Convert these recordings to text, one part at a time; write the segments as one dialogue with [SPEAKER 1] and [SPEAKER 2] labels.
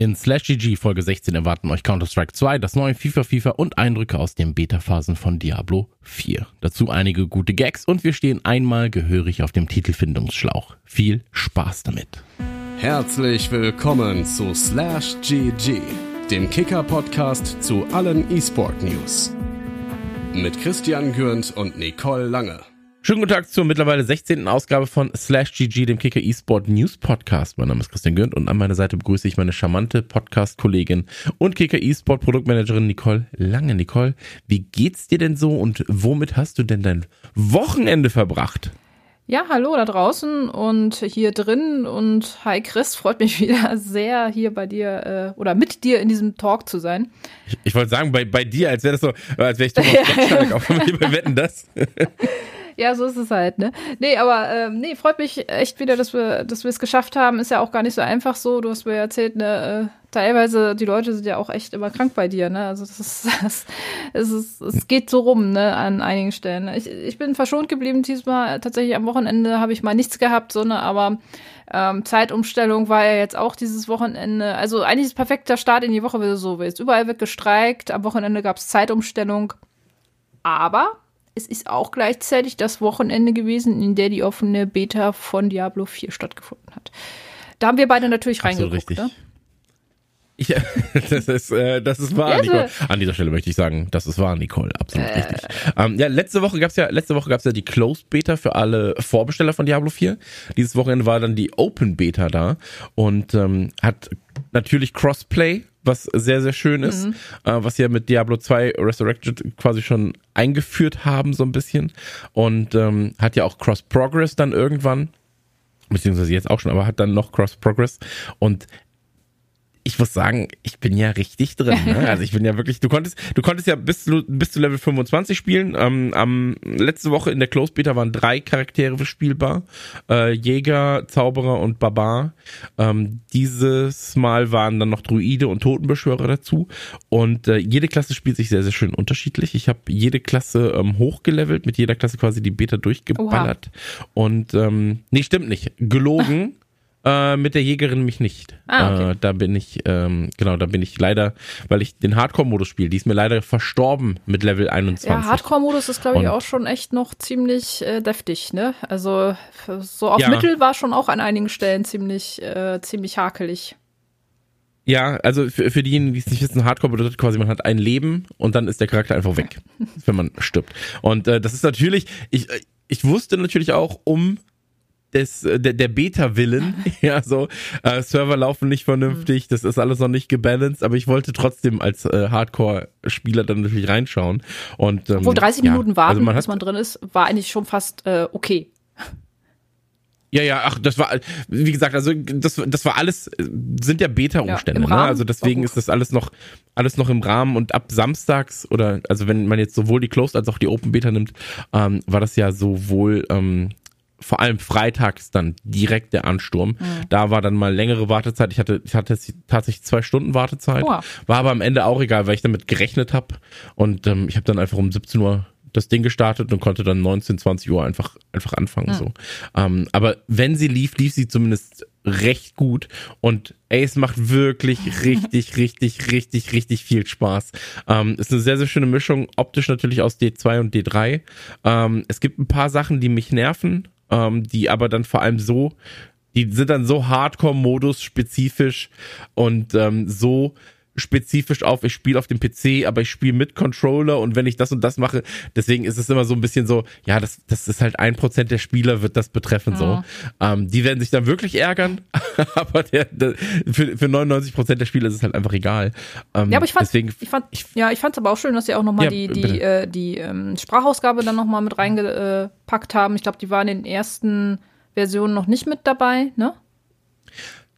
[SPEAKER 1] In Slash GG Folge 16 erwarten euch Counter-Strike 2, das neue FIFA FIFA und Eindrücke aus den Beta-Phasen von Diablo 4. Dazu einige gute Gags und wir stehen einmal gehörig auf dem Titelfindungsschlauch. Viel Spaß damit.
[SPEAKER 2] Herzlich willkommen zu Slash GG, dem Kicker-Podcast zu allen E-Sport-News. Mit Christian Gürnt und Nicole Lange.
[SPEAKER 1] Schönen guten Tag zur mittlerweile 16. Ausgabe von Slash GG, dem Kicker eSport News Podcast. Mein Name ist Christian Gürnt und an meiner Seite begrüße ich meine charmante Podcast-Kollegin und Kicker eSport Produktmanagerin Nicole Lange. Nicole, wie geht's dir denn so und womit hast du denn dein Wochenende verbracht?
[SPEAKER 3] Ja, hallo da draußen und hier drin und hi Chris, freut mich wieder sehr hier bei dir äh, oder mit dir in diesem Talk zu sein.
[SPEAKER 1] Ich, ich wollte sagen, bei, bei dir, als wäre das so, als wäre ich Thomas Gottschalk, auch wenn wir wetten das.
[SPEAKER 3] Ja, so ist es halt, ne? Nee, aber ähm, nee, freut mich echt wieder, dass wir dass wir es geschafft haben. Ist ja auch gar nicht so einfach so. Du hast mir erzählt, ne, äh, teilweise die Leute sind ja auch echt immer krank bei dir, ne? Also das ist das, es ist es geht so rum, ne, an einigen Stellen. Ich, ich bin verschont geblieben diesmal. Tatsächlich am Wochenende habe ich mal nichts gehabt, so ne, aber ähm, Zeitumstellung war ja jetzt auch dieses Wochenende. Also eigentlich ist perfekter Start in die Woche, wenn du so willst. Überall wird gestreikt. Am Wochenende gab es Zeitumstellung. Aber es ist auch gleichzeitig das Wochenende gewesen, in der die offene Beta von Diablo 4 stattgefunden hat. Da haben wir beide natürlich
[SPEAKER 1] Absolut
[SPEAKER 3] reingeguckt.
[SPEAKER 1] richtig.
[SPEAKER 3] Ne?
[SPEAKER 1] Ja, das ist, äh, das ist wahr, Nicole.
[SPEAKER 3] so-
[SPEAKER 1] An dieser Stelle möchte ich sagen, das ist wahr, Nicole. Absolut richtig. Ähm, ja, letzte Woche gab's ja, letzte Woche gab's ja die Closed Beta für alle Vorbesteller von Diablo 4. Dieses Wochenende war dann die Open Beta da und ähm, hat natürlich Crossplay, was sehr, sehr schön ist, äh, was ja mit Diablo 2 Resurrected quasi schon eingeführt haben, so ein bisschen. Und ähm, hat ja auch Cross Progress dann irgendwann beziehungsweise jetzt auch schon, aber hat dann noch Cross Progress und ich muss sagen, ich bin ja richtig drin. Ne? Also ich bin ja wirklich, du konntest, du konntest ja bis zu, bis zu Level 25 spielen. Ähm, am letzte Woche in der Closed Beta waren drei Charaktere spielbar. Äh, Jäger, Zauberer und Barbar. Ähm, dieses Mal waren dann noch Druide und Totenbeschwörer dazu. Und äh, jede Klasse spielt sich sehr, sehr schön unterschiedlich. Ich habe jede Klasse ähm, hochgelevelt, mit jeder Klasse quasi die Beta durchgeballert. Und ähm, nee, stimmt nicht. Gelogen. Äh, mit der Jägerin mich nicht.
[SPEAKER 3] Ah, okay.
[SPEAKER 1] äh, da bin ich, ähm, genau, da bin ich leider, weil ich den Hardcore-Modus spiele. Die ist mir leider verstorben mit Level 21.
[SPEAKER 3] Ja, Hardcore-Modus ist, glaube ich, auch schon echt noch ziemlich äh, deftig, ne? Also so auf
[SPEAKER 1] Ja.
[SPEAKER 3] Mittel war schon auch an einigen Stellen ziemlich, äh, ziemlich hakelig.
[SPEAKER 1] Ja, also für, für diejenigen, die es nicht wissen, Hardcore bedeutet quasi, man hat ein Leben und dann ist der Charakter einfach weg, wenn man stirbt. Und äh, das ist natürlich, ich, äh, ich wusste natürlich auch um des, äh, der, der Beta-Willen, ja, so, äh, Server laufen nicht vernünftig, das ist alles noch nicht gebalanced, aber ich wollte trotzdem als äh, Hardcore-Spieler dann natürlich reinschauen. Und, ähm,
[SPEAKER 3] Obwohl 30
[SPEAKER 1] ja,
[SPEAKER 3] Minuten warten,
[SPEAKER 1] also man
[SPEAKER 3] bis man drin ist, war eigentlich schon fast äh, okay.
[SPEAKER 1] Ja, ja, ach, das war, wie gesagt, also das, das war alles, sind ja Beta-Umstände,
[SPEAKER 3] Ja,
[SPEAKER 1] ne? Also deswegen ist das alles noch, alles noch im Rahmen und ab samstags oder, also wenn man jetzt sowohl die Closed als auch die Open Beta nimmt, ähm, war das ja sowohl, ähm, vor allem freitags dann direkt der Ansturm. Da war dann mal längere Wartezeit. Ich hatte, ich hatte tatsächlich zwei Stunden Wartezeit.
[SPEAKER 3] Oha.
[SPEAKER 1] War aber am Ende auch egal, weil ich damit gerechnet habe. Und ähm, ich habe dann einfach um 17 Uhr das Ding gestartet und konnte dann 19, 20 Uhr einfach, einfach anfangen. So. Ähm, aber wenn sie lief, lief sie zumindest recht gut. Und ey, es macht wirklich richtig, richtig, richtig, richtig viel Spaß. Ähm, ist eine sehr, sehr schöne Mischung, optisch natürlich aus D2 und D3. Ähm, es gibt ein paar Sachen, die mich nerven, ähm, die aber dann vor allem so die sind dann so Hardcore-Modus spezifisch und ähm, so spezifisch auf, ich spiele auf dem PC, aber ich spiele mit Controller und wenn ich das und das mache, deswegen ist es immer so ein bisschen so, ja, das, das ist halt ein Prozent der Spieler wird das betreffen so. Ähm, die werden sich dann wirklich ärgern, aber der, der, für, für 99 Prozent der Spieler ist es halt einfach egal. Ähm,
[SPEAKER 3] Ja, aber ich fand,
[SPEAKER 1] deswegen,
[SPEAKER 3] ich fand, ja, ich fand's aber auch schön, dass sie auch nochmal
[SPEAKER 1] Ja,
[SPEAKER 3] die, die, äh, die ähm, Sprachausgabe dann nochmal mit reingepackt haben. Ich glaube, die waren in den ersten Versionen noch nicht mit dabei, ne?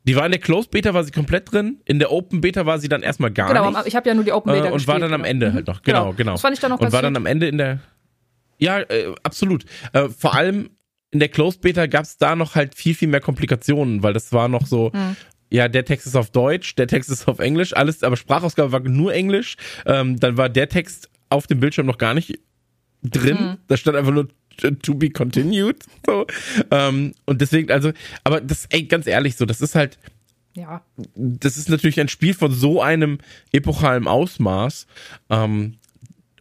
[SPEAKER 1] Die war in der Closed Beta war sie komplett drin, in der Open Beta war sie dann erstmal gar
[SPEAKER 3] Genau,
[SPEAKER 1] nicht.
[SPEAKER 3] aber ich habe ja nur die Open Beta
[SPEAKER 1] äh, und
[SPEAKER 3] gespielt.
[SPEAKER 1] war dann am
[SPEAKER 3] genau.
[SPEAKER 1] Ende
[SPEAKER 3] Mhm.
[SPEAKER 1] halt noch. Genau, genau.
[SPEAKER 3] Das fand ich dann noch
[SPEAKER 1] Und war dann am Ende in der. Ja, äh, absolut. Äh, vor allem in der Closed Beta gab es da noch halt viel, viel mehr Komplikationen, weil das war noch so.
[SPEAKER 3] Hm.
[SPEAKER 1] Ja, der Text ist auf Deutsch, der Text ist auf Englisch, alles, aber Sprachausgabe war nur Englisch. Ähm, dann war der Text auf dem Bildschirm noch gar nicht drin.
[SPEAKER 3] Hm.
[SPEAKER 1] Da stand einfach nur to be continued. So. Ähm, und deswegen, also, aber das, ey, ganz ehrlich, so, das ist halt,
[SPEAKER 3] ja.
[SPEAKER 1] Das ist natürlich ein Spiel von so einem epochalen Ausmaß. Ähm,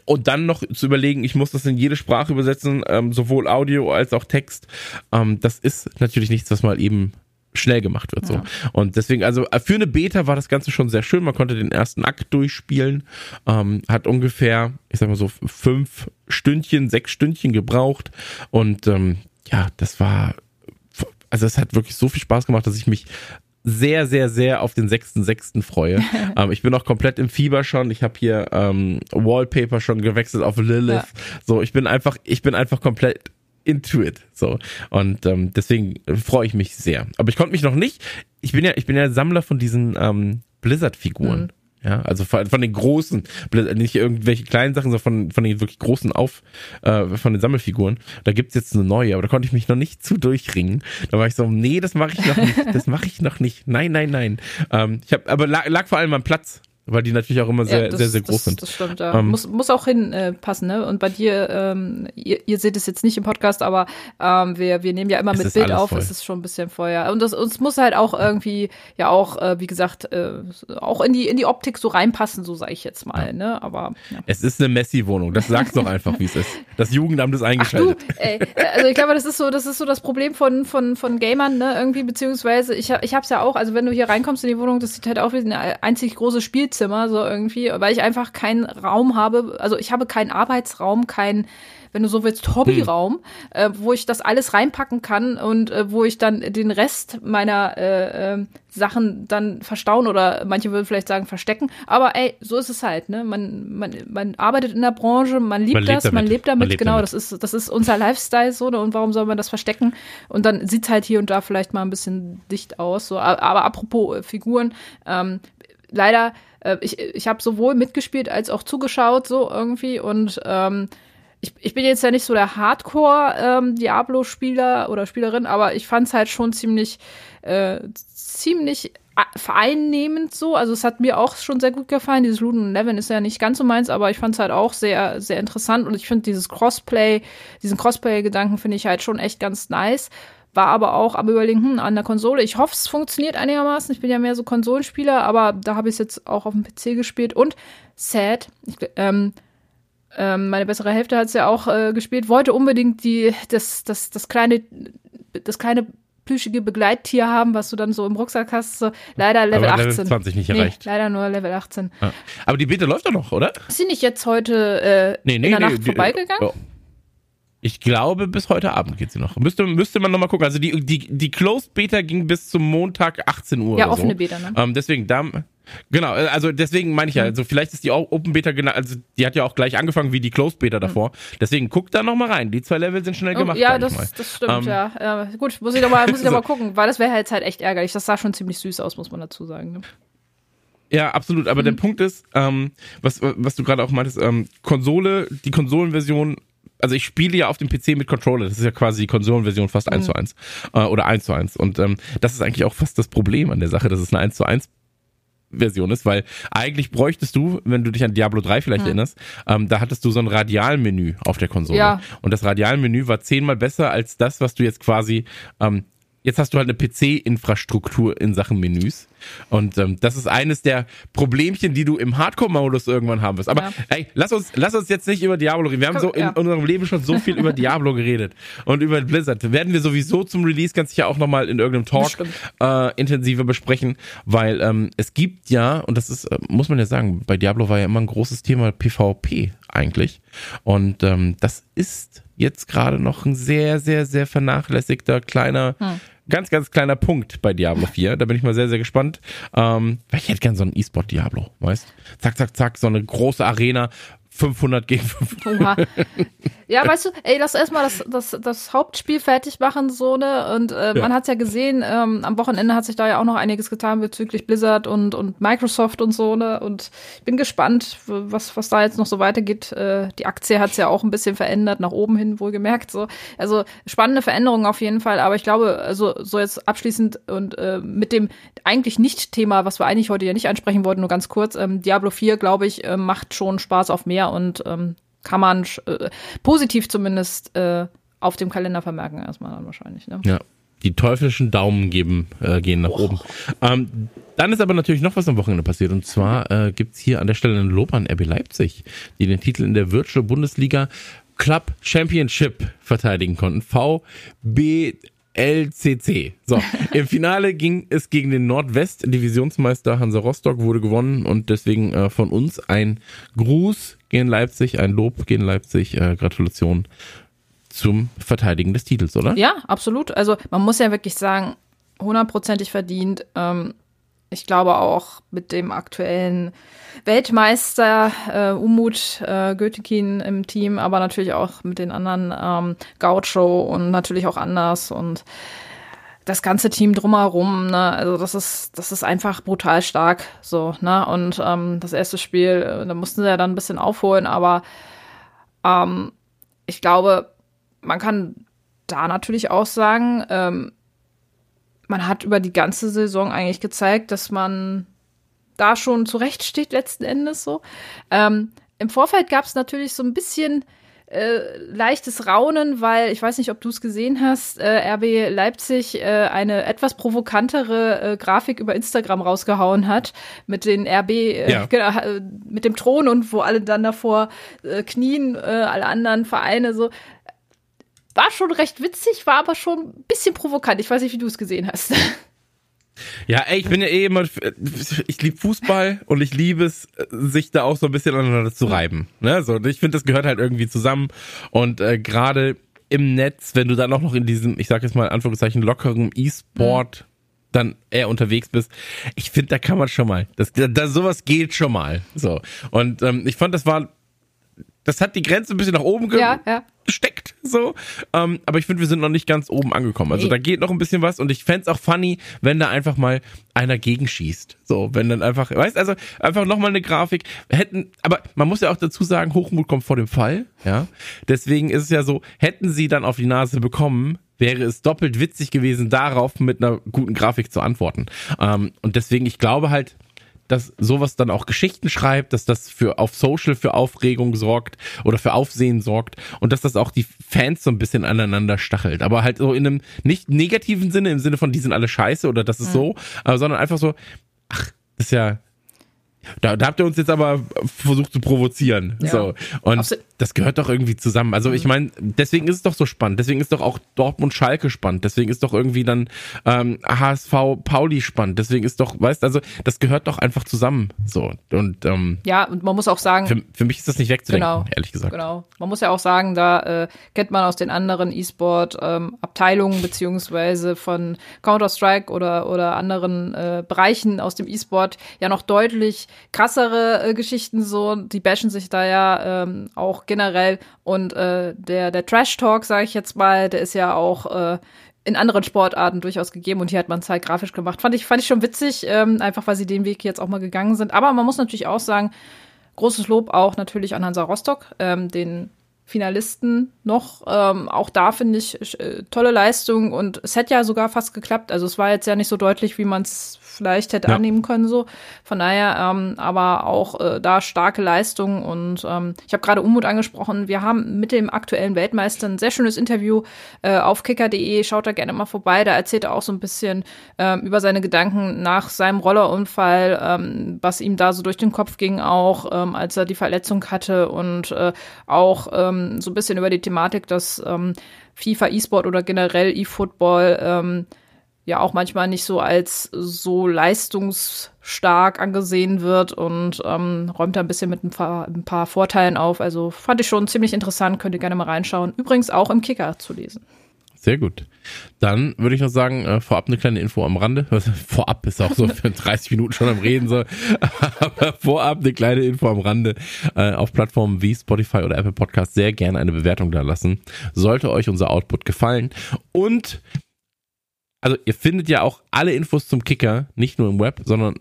[SPEAKER 1] und dann noch zu überlegen, ich muss das in jede Sprache übersetzen, ähm, sowohl Audio als auch Text. Ähm, das ist natürlich nichts, was mal eben schnell gemacht wird. So. Ja. Und deswegen, also äh, für eine Beta war das Ganze schon sehr schön. Man konnte den ersten Akt durchspielen, ähm, hat ungefähr, ich sag mal so, fünf Stündchen, sechs Stündchen gebraucht. Und ähm, ja, das war, also es hat wirklich so viel Spaß gemacht, dass ich mich sehr, sehr, sehr auf den 6.6. freue. ähm, ich bin auch komplett im Fieber schon. Ich habe hier ähm, Wallpaper schon gewechselt auf Lilith. Ja. So, ich bin einfach, ich bin einfach komplett into it. So. Und ähm, deswegen freue ich mich sehr. Aber ich konnte mich noch nicht. Ich bin ja, ich bin ja Sammler von diesen ähm, Blizzard-Figuren. Mhm. Ja, also von, von den großen, nicht irgendwelche kleinen Sachen, sondern von, von den wirklich großen Auf, äh, von den Sammelfiguren. Da gibt's jetzt eine neue, aber da konnte ich mich noch nicht zu durchringen. Da war ich so, nee, das mache ich noch nicht, das mache ich noch nicht. Nein, nein, nein. Ähm, ich habe, aber lag, lag vor allem am Platz weil die natürlich auch immer sehr, ja, das, sehr, sehr groß
[SPEAKER 3] das,
[SPEAKER 1] sind.
[SPEAKER 3] Das stimmt, ja. Ähm, muss, muss auch hinpassen, äh, ne? Und bei dir, ähm, ihr, ihr seht es jetzt nicht im Podcast, aber ähm, wir, wir nehmen ja immer mit Bild auf, voll. es ist schon ein bisschen Feuer. Und das uns muss halt auch irgendwie, ja auch, äh, wie gesagt, äh, auch in die, in die Optik so reinpassen, so sage ich jetzt mal, ja. ne? Aber
[SPEAKER 1] ja. es ist eine Messi-Wohnung, das sag's doch einfach, wie es ist. Das Jugendamt ist eingeschaltet.
[SPEAKER 3] Ach du, ey, also ich glaube, das ist so, das ist so das Problem von, von, von Gamern, ne? Irgendwie, beziehungsweise ich, ich hab's ja auch, also wenn du hier reinkommst in die Wohnung, das sieht halt auch wie eine einzig große Spielzeit Zimmer, so irgendwie, weil ich einfach keinen Raum habe, also ich habe keinen Arbeitsraum, keinen wenn du so willst, Hobbyraum, hm. äh, wo ich das alles reinpacken kann und äh, wo ich dann den Rest meiner äh, äh, Sachen dann verstauen oder manche würden vielleicht sagen verstecken. Aber ey, so ist es halt, ne? Man, man, man arbeitet in der Branche, man liebt man das, lebt man lebt damit, man lebt genau, damit. das ist, das ist unser Lifestyle so, ne? Und warum soll man das verstecken? Und dann sieht's halt hier und da vielleicht mal ein bisschen dicht aus. So. Aber, aber apropos äh, Figuren, ähm, leider äh, ich, ich habe sowohl mitgespielt als auch zugeschaut, so irgendwie. Und ähm, ich, ich bin jetzt ja nicht so der Hardcore-Diablo-Spieler ähm, oder Spielerin, aber ich fand es halt schon ziemlich, äh, ziemlich äh, vereinnehmend so. Also es hat mir auch schon sehr gut gefallen. Dieses Luden Levin ist ja nicht ganz so meins, aber ich fand es halt auch sehr, sehr interessant. Und ich finde dieses Crossplay, diesen Crossplay-Gedanken finde ich halt schon echt ganz nice. War aber auch am überlegen, hm, an der Konsole. Ich hoffe, es funktioniert einigermaßen. Ich bin ja mehr so Konsolenspieler, aber da habe ich es jetzt auch auf dem PC gespielt. Und sad, ich, ähm, ähm, meine bessere Hälfte hat es ja auch äh, gespielt, wollte unbedingt die, das, das, das kleine, das kleine plüschige Begleittier haben, was du dann so im Rucksack hast. So, leider Level aber 18. Level
[SPEAKER 1] 20 nicht erreicht.
[SPEAKER 3] Nee, leider nur Level 18.
[SPEAKER 1] Ja. Aber die Beta läuft doch noch, oder?
[SPEAKER 3] Ist sie nicht jetzt heute äh, nee, nee, in der nee, Nacht die, vorbeigegangen? Oh.
[SPEAKER 1] Ich glaube, bis heute Abend geht sie noch. Müsste, müsste man nochmal gucken. Also die, die, die Closed Beta ging bis zum Montag 18 Uhr.
[SPEAKER 3] Ja, offene
[SPEAKER 1] so.
[SPEAKER 3] Beta, ne?
[SPEAKER 1] Ähm, deswegen, da, genau, äh, also deswegen meine ich ja, mhm. also vielleicht ist die Open Beta genau, also die hat ja auch gleich angefangen wie die Closed Beta mhm. davor. Deswegen guck da nochmal rein. Die zwei Level sind schnell oh, gemacht.
[SPEAKER 3] Ja, das, das stimmt, ähm, ja. ja. Gut, muss ich doch mal, muss ich doch mal gucken, weil das wäre halt halt echt ärgerlich. Das sah schon ziemlich süß aus, muss man dazu sagen. Ne?
[SPEAKER 1] Ja, absolut. Aber mhm. der Punkt ist, ähm, was, was du gerade auch meintest, ähm, Konsole, die Konsolenversion also ich spiele ja auf dem PC mit Controller, das ist ja quasi die Konsolenversion fast mhm. 1 zu 1 äh, oder 1 zu 1 und ähm, das ist eigentlich auch fast das Problem an der Sache, dass es eine 1 zu 1 Version ist, weil eigentlich bräuchtest du, wenn du dich an Diablo 3 vielleicht hm. erinnerst, ähm, da hattest du so ein Radialmenü auf der Konsole. Ja. Und das Radialmenü war zehnmal besser als das, was du jetzt quasi ähm, jetzt hast du halt eine PC-Infrastruktur in Sachen Menüs. Und ähm, das ist eines der Problemchen, die du im Hardcore-Modus irgendwann haben wirst. Aber ja. hey, lass uns, lass uns jetzt nicht über Diablo reden. Wir haben so in ja. unserem Leben schon so viel über Diablo geredet und über Blizzard. Werden wir sowieso zum Release ganz sicher auch nochmal in irgendeinem Talk äh, intensiver besprechen, weil ähm, es gibt ja, und das ist, äh, muss man ja sagen, bei Diablo war ja immer ein großes Thema PvP eigentlich. Und ähm, das ist jetzt gerade noch ein sehr, sehr, sehr vernachlässigter kleiner, hm. ganz, ganz kleiner Punkt bei Diablo 4. Da bin ich mal sehr, sehr gespannt. Ähm, weil ich hätte gern so einen E-Sport Diablo, weißt? Zack, zack, zack, so eine große Arena, 500 gegen 500.
[SPEAKER 3] Ja, weißt du, ey, lass erstmal das, das, das Hauptspiel fertig machen, so, ne? Und äh, ja. man hat's ja gesehen, ähm, am Wochenende hat sich da ja auch noch einiges getan bezüglich Blizzard und, und Microsoft und so, ne? Und ich bin gespannt, was, was da jetzt noch so weitergeht. Äh, die Aktie hat's ja auch ein bisschen verändert, nach oben hin wohlgemerkt. So. Also spannende Veränderungen auf jeden Fall, aber ich glaube, also so jetzt abschließend und äh, mit dem eigentlich Nicht-Thema, was wir eigentlich heute ja nicht ansprechen wollten, nur ganz kurz, ähm, Diablo 4, glaube ich, äh, macht schon Spaß auf mehr und ähm, kann man äh, positiv zumindest äh, auf dem Kalender vermerken, erstmal dann wahrscheinlich. Ne?
[SPEAKER 1] Ja. die teuflischen Daumen geben, äh, gehen nach oh. oben. Ähm, dann ist aber natürlich noch was am Wochenende passiert. Und zwar äh, gibt hier an der Stelle ein Lob an RB Leipzig, die den Titel in der Virtual Bundesliga Club Championship verteidigen konnten. VBLCC. So, im Finale ging es gegen den Nordwest-Divisionsmeister Hansa Rostock, wurde gewonnen und deswegen äh, von uns ein Gruß gegen Leipzig, ein Lob gegen Leipzig, äh, Gratulation zum Verteidigen des Titels, oder?
[SPEAKER 3] Ja, absolut. Also man muss ja wirklich sagen, hundertprozentig verdient. Ähm, ich glaube auch mit dem aktuellen Weltmeister äh, Umut äh, Götekin im Team, aber natürlich auch mit den anderen ähm, Gaucho und natürlich auch anders und das ganze Team drumherum, ne, also das ist, das ist einfach brutal stark, so, ne, und ähm, das erste Spiel, äh, da mussten sie ja dann ein bisschen aufholen, aber ähm, ich glaube, man kann da natürlich auch sagen, ähm, man hat über die ganze Saison eigentlich gezeigt, dass man da schon zurecht steht letzten Endes so. Ähm, Im Vorfeld gab es natürlich so ein bisschen äh, leichtes Raunen, weil ich weiß nicht, ob du es gesehen hast, äh, RB Leipzig äh, eine etwas provokantere äh, Grafik über Instagram rausgehauen hat mit den RB, äh, ja. genau, äh, mit dem Thron und wo alle dann davor knien, alle anderen Vereine so war schon recht witzig, war aber schon ein bisschen provokant. Ich weiß nicht, wie du es gesehen hast.
[SPEAKER 1] Ja, ey, ich bin ja eh immer, ich liebe Fußball und ich liebe es, sich da auch so ein bisschen aneinander zu reiben. Ne? So, ich finde, das gehört halt irgendwie zusammen und äh, gerade im Netz, wenn du dann auch noch in diesem, ich sag jetzt mal in Anführungszeichen, lockeren E-Sport mhm. dann eher unterwegs bist, ich finde, da kann man schon mal, das, da, sowas geht schon mal. So. Und ähm, ich fand, das war das hat die Grenze ein bisschen nach oben ja, ja. gesteckt, so. Ähm, aber ich finde, wir sind noch nicht ganz oben angekommen. Also nee. da geht noch ein bisschen was und ich fände es auch funny, wenn da einfach mal einer gegenschießt. So, wenn dann einfach, weißt also einfach nochmal eine Grafik. Hätten, aber man muss ja auch dazu sagen, Hochmut kommt vor dem Fall, ja. Deswegen ist es ja so, hätten sie dann auf die Nase bekommen, wäre es doppelt witzig gewesen, darauf mit einer guten Grafik zu antworten. Ähm, und deswegen, ich glaube halt, dass sowas dann auch Geschichten schreibt, dass das für auf Social für Aufregung sorgt oder für Aufsehen sorgt und dass das auch die Fans so ein bisschen aneinander stachelt. Aber halt so in einem nicht negativen Sinne, im Sinne von die sind alle scheiße oder das ist mhm. so, aber, sondern einfach so, ach, das ist ja, da, da habt ihr uns jetzt aber versucht zu provozieren. Ja. So. Und Absolut. Das gehört doch irgendwie zusammen. Also ich mhm. meine, deswegen ist es doch so spannend. Deswegen ist doch auch Dortmund Schalke spannend. Deswegen ist doch irgendwie dann ähm, HSV Pauli spannend. Deswegen ist doch, weißt also, das gehört doch einfach zusammen. So. Und ähm,
[SPEAKER 3] ja, und man muss auch sagen.
[SPEAKER 1] Für, für mich ist das nicht wegzudenken, genau, ehrlich gesagt.
[SPEAKER 3] Genau. Man muss ja auch sagen, da äh, kennt man aus den anderen E-Sport ähm, Abteilungen beziehungsweise von Counter-Strike oder, oder anderen äh, Bereichen aus dem E-Sport ja noch deutlich krassere äh, Geschichten so, die bashen sich da ja ähm, auch generell und äh, der der Trash Talk, sage ich jetzt mal, der ist ja auch äh, in anderen Sportarten durchaus gegeben und hier hat man es halt grafisch gemacht. Fand ich fand ich schon witzig, ähm, einfach weil sie den Weg jetzt auch mal gegangen sind. Aber man muss natürlich auch sagen, großes Lob auch natürlich an Hansa Rostock, ähm, den Finalisten noch. Ähm, auch da finde ich äh, tolle Leistung und es hätte ja sogar fast geklappt. Also es war jetzt ja nicht so deutlich, wie man es vielleicht hätte ja. annehmen können so. Von daher, ähm, aber auch äh, da starke Leistung und ähm, ich habe gerade Unmut angesprochen. Wir haben mit dem aktuellen Weltmeister ein sehr schönes Interview äh, auf kicker.de. Schaut da gerne mal vorbei. Da erzählt er auch so ein bisschen ähm, über seine Gedanken nach seinem Rollerunfall, ähm, was ihm da so durch den Kopf ging, auch ähm, als er die Verletzung hatte und äh, auch ähm, so ein bisschen über die Thematik, dass ähm, FIFA E-Sport oder generell E-Football ähm, ja auch manchmal nicht so als so leistungsstark angesehen wird und ähm, räumt da ein bisschen mit ein paar, ein paar Vorteilen auf. Also fand ich schon ziemlich interessant, könnt ihr gerne mal reinschauen. Übrigens auch im Kicker zu lesen.
[SPEAKER 1] Sehr gut. Dann würde ich noch sagen, äh, vorab eine kleine Info am Rande. vorab ist auch so für 30 Minuten schon am Reden so. Aber vorab eine kleine Info am Rande. Äh, auf Plattformen wie Spotify oder Apple Podcast sehr gerne eine Bewertung da lassen. Sollte euch unser Output gefallen. Und also ihr findet ja auch alle Infos zum Kicker, nicht nur im Web, sondern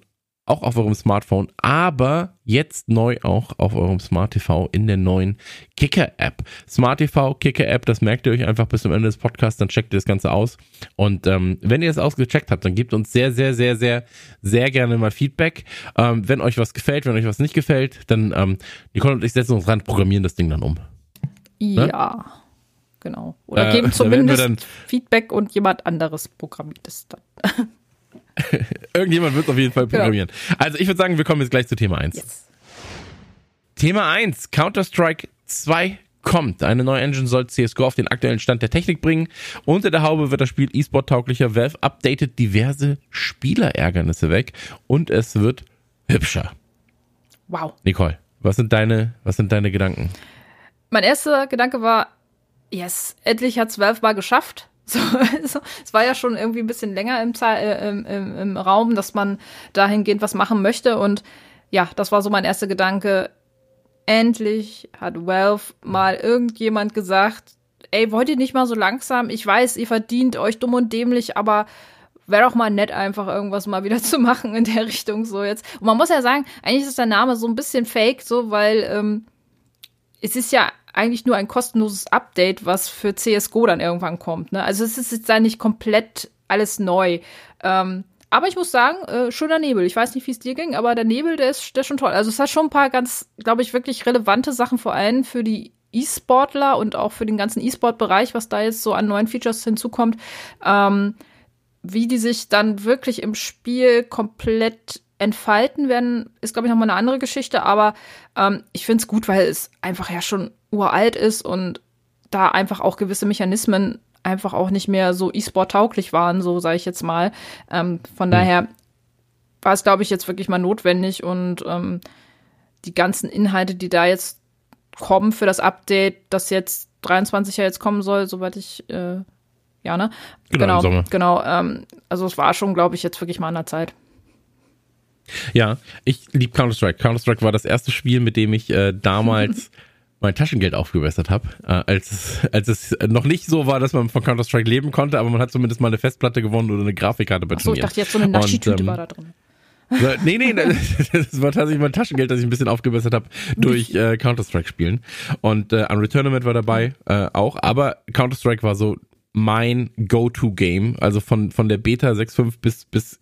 [SPEAKER 1] auch auf eurem Smartphone, aber jetzt neu auch auf eurem Smart TV in der neuen Kicker-App. Smart TV, Kicker-App, das merkt ihr euch einfach bis zum Ende des Podcasts, dann checkt ihr das Ganze aus. Und ähm, wenn ihr es ausgecheckt habt, dann gebt uns sehr, sehr, sehr, sehr, sehr gerne mal Feedback. Ähm, wenn euch was gefällt, wenn euch was nicht gefällt, dann ähm, Nicole und ich setzen uns ran, programmieren das Ding dann um.
[SPEAKER 3] Ja. Ne? genau. Oder äh, geben zumindest Feedback und jemand anderes programmiert es dann.
[SPEAKER 1] Irgendjemand wird es auf jeden Fall programmieren. Ja. Also ich würde sagen, wir kommen jetzt gleich zu Thema 1. Yes. Thema 1, Counter-Strike 2 kommt. Eine neue Engine soll CSGO auf den aktuellen Stand der Technik bringen. Unter der Haube wird das Spiel E-Sport tauglicher. Valve updatet diverse Spielerärgernisse weg und es wird hübscher.
[SPEAKER 3] Wow.
[SPEAKER 1] Nicole, was sind deine, was sind deine Gedanken?
[SPEAKER 3] Mein erster Gedanke war, yes, endlich hat's Valve mal geschafft. So, also, es war ja schon irgendwie ein bisschen länger im, äh, im, im, Raum, dass man dahingehend was machen möchte. Und ja, das war so mein erster Gedanke endlich hat Valve mal irgendjemand gesagt, ey, wollt ihr nicht mal so langsam? Ich weiß, ihr verdient euch dumm und dämlich, aber wäre doch mal nett, einfach irgendwas mal wieder zu machen in der Richtung so jetzt. Und man muss ja sagen, eigentlich ist der Name so ein bisschen fake, so, weil ähm, es ist ja eigentlich nur ein kostenloses Update, was für CSGO dann irgendwann kommt. Ne? Also es ist jetzt da nicht komplett alles neu. Ähm, aber ich muss sagen, äh, schöner Nebel. Ich weiß nicht, wie es dir ging, aber der Nebel, der ist, der ist schon toll. Also es hat schon ein paar ganz, glaube ich, wirklich relevante Sachen, vor allem für die E-Sportler und auch für den ganzen E-Sport-Bereich, was da jetzt so an neuen Features hinzukommt. Ähm, wie die sich dann wirklich im Spiel komplett entfalten werden, ist, glaube ich, nochmal eine andere Geschichte. Aber ähm, ich finde es gut, weil es einfach ja schon uralt ist und da einfach auch gewisse Mechanismen einfach auch nicht mehr so E-Sport-tauglich waren, so sage ich jetzt mal. Ähm, von mhm. daher war es, glaube ich, jetzt wirklich mal notwendig und ähm, die ganzen Inhalte, die da jetzt kommen für das Update, das jetzt 23 ja jetzt kommen soll, soweit ich äh, ja, ne? Genau, genau. genau ähm, also es war schon, glaube ich, jetzt wirklich mal an der Zeit.
[SPEAKER 1] Ja, ich liebe Counter-Strike. Counter-Strike war das erste Spiel, mit dem ich äh, damals mein Taschengeld aufgebessert habe, äh, als, es, als es noch nicht so war, dass man von Counter-Strike leben konnte, aber man hat zumindest mal eine Festplatte gewonnen oder eine Grafikkarte bei
[SPEAKER 3] Achso, ich dachte jetzt so eine Naschi-Tüte ähm, war da drin.
[SPEAKER 1] Nee, nee, das war tatsächlich mein Taschengeld, das ich ein bisschen aufgebessert habe durch äh, Counter-Strike spielen. Und äh, Unreal Tournament war dabei äh, auch, aber Counter-Strike war so mein Go-To-Game. Also von, von der Beta 6.5 bis, bis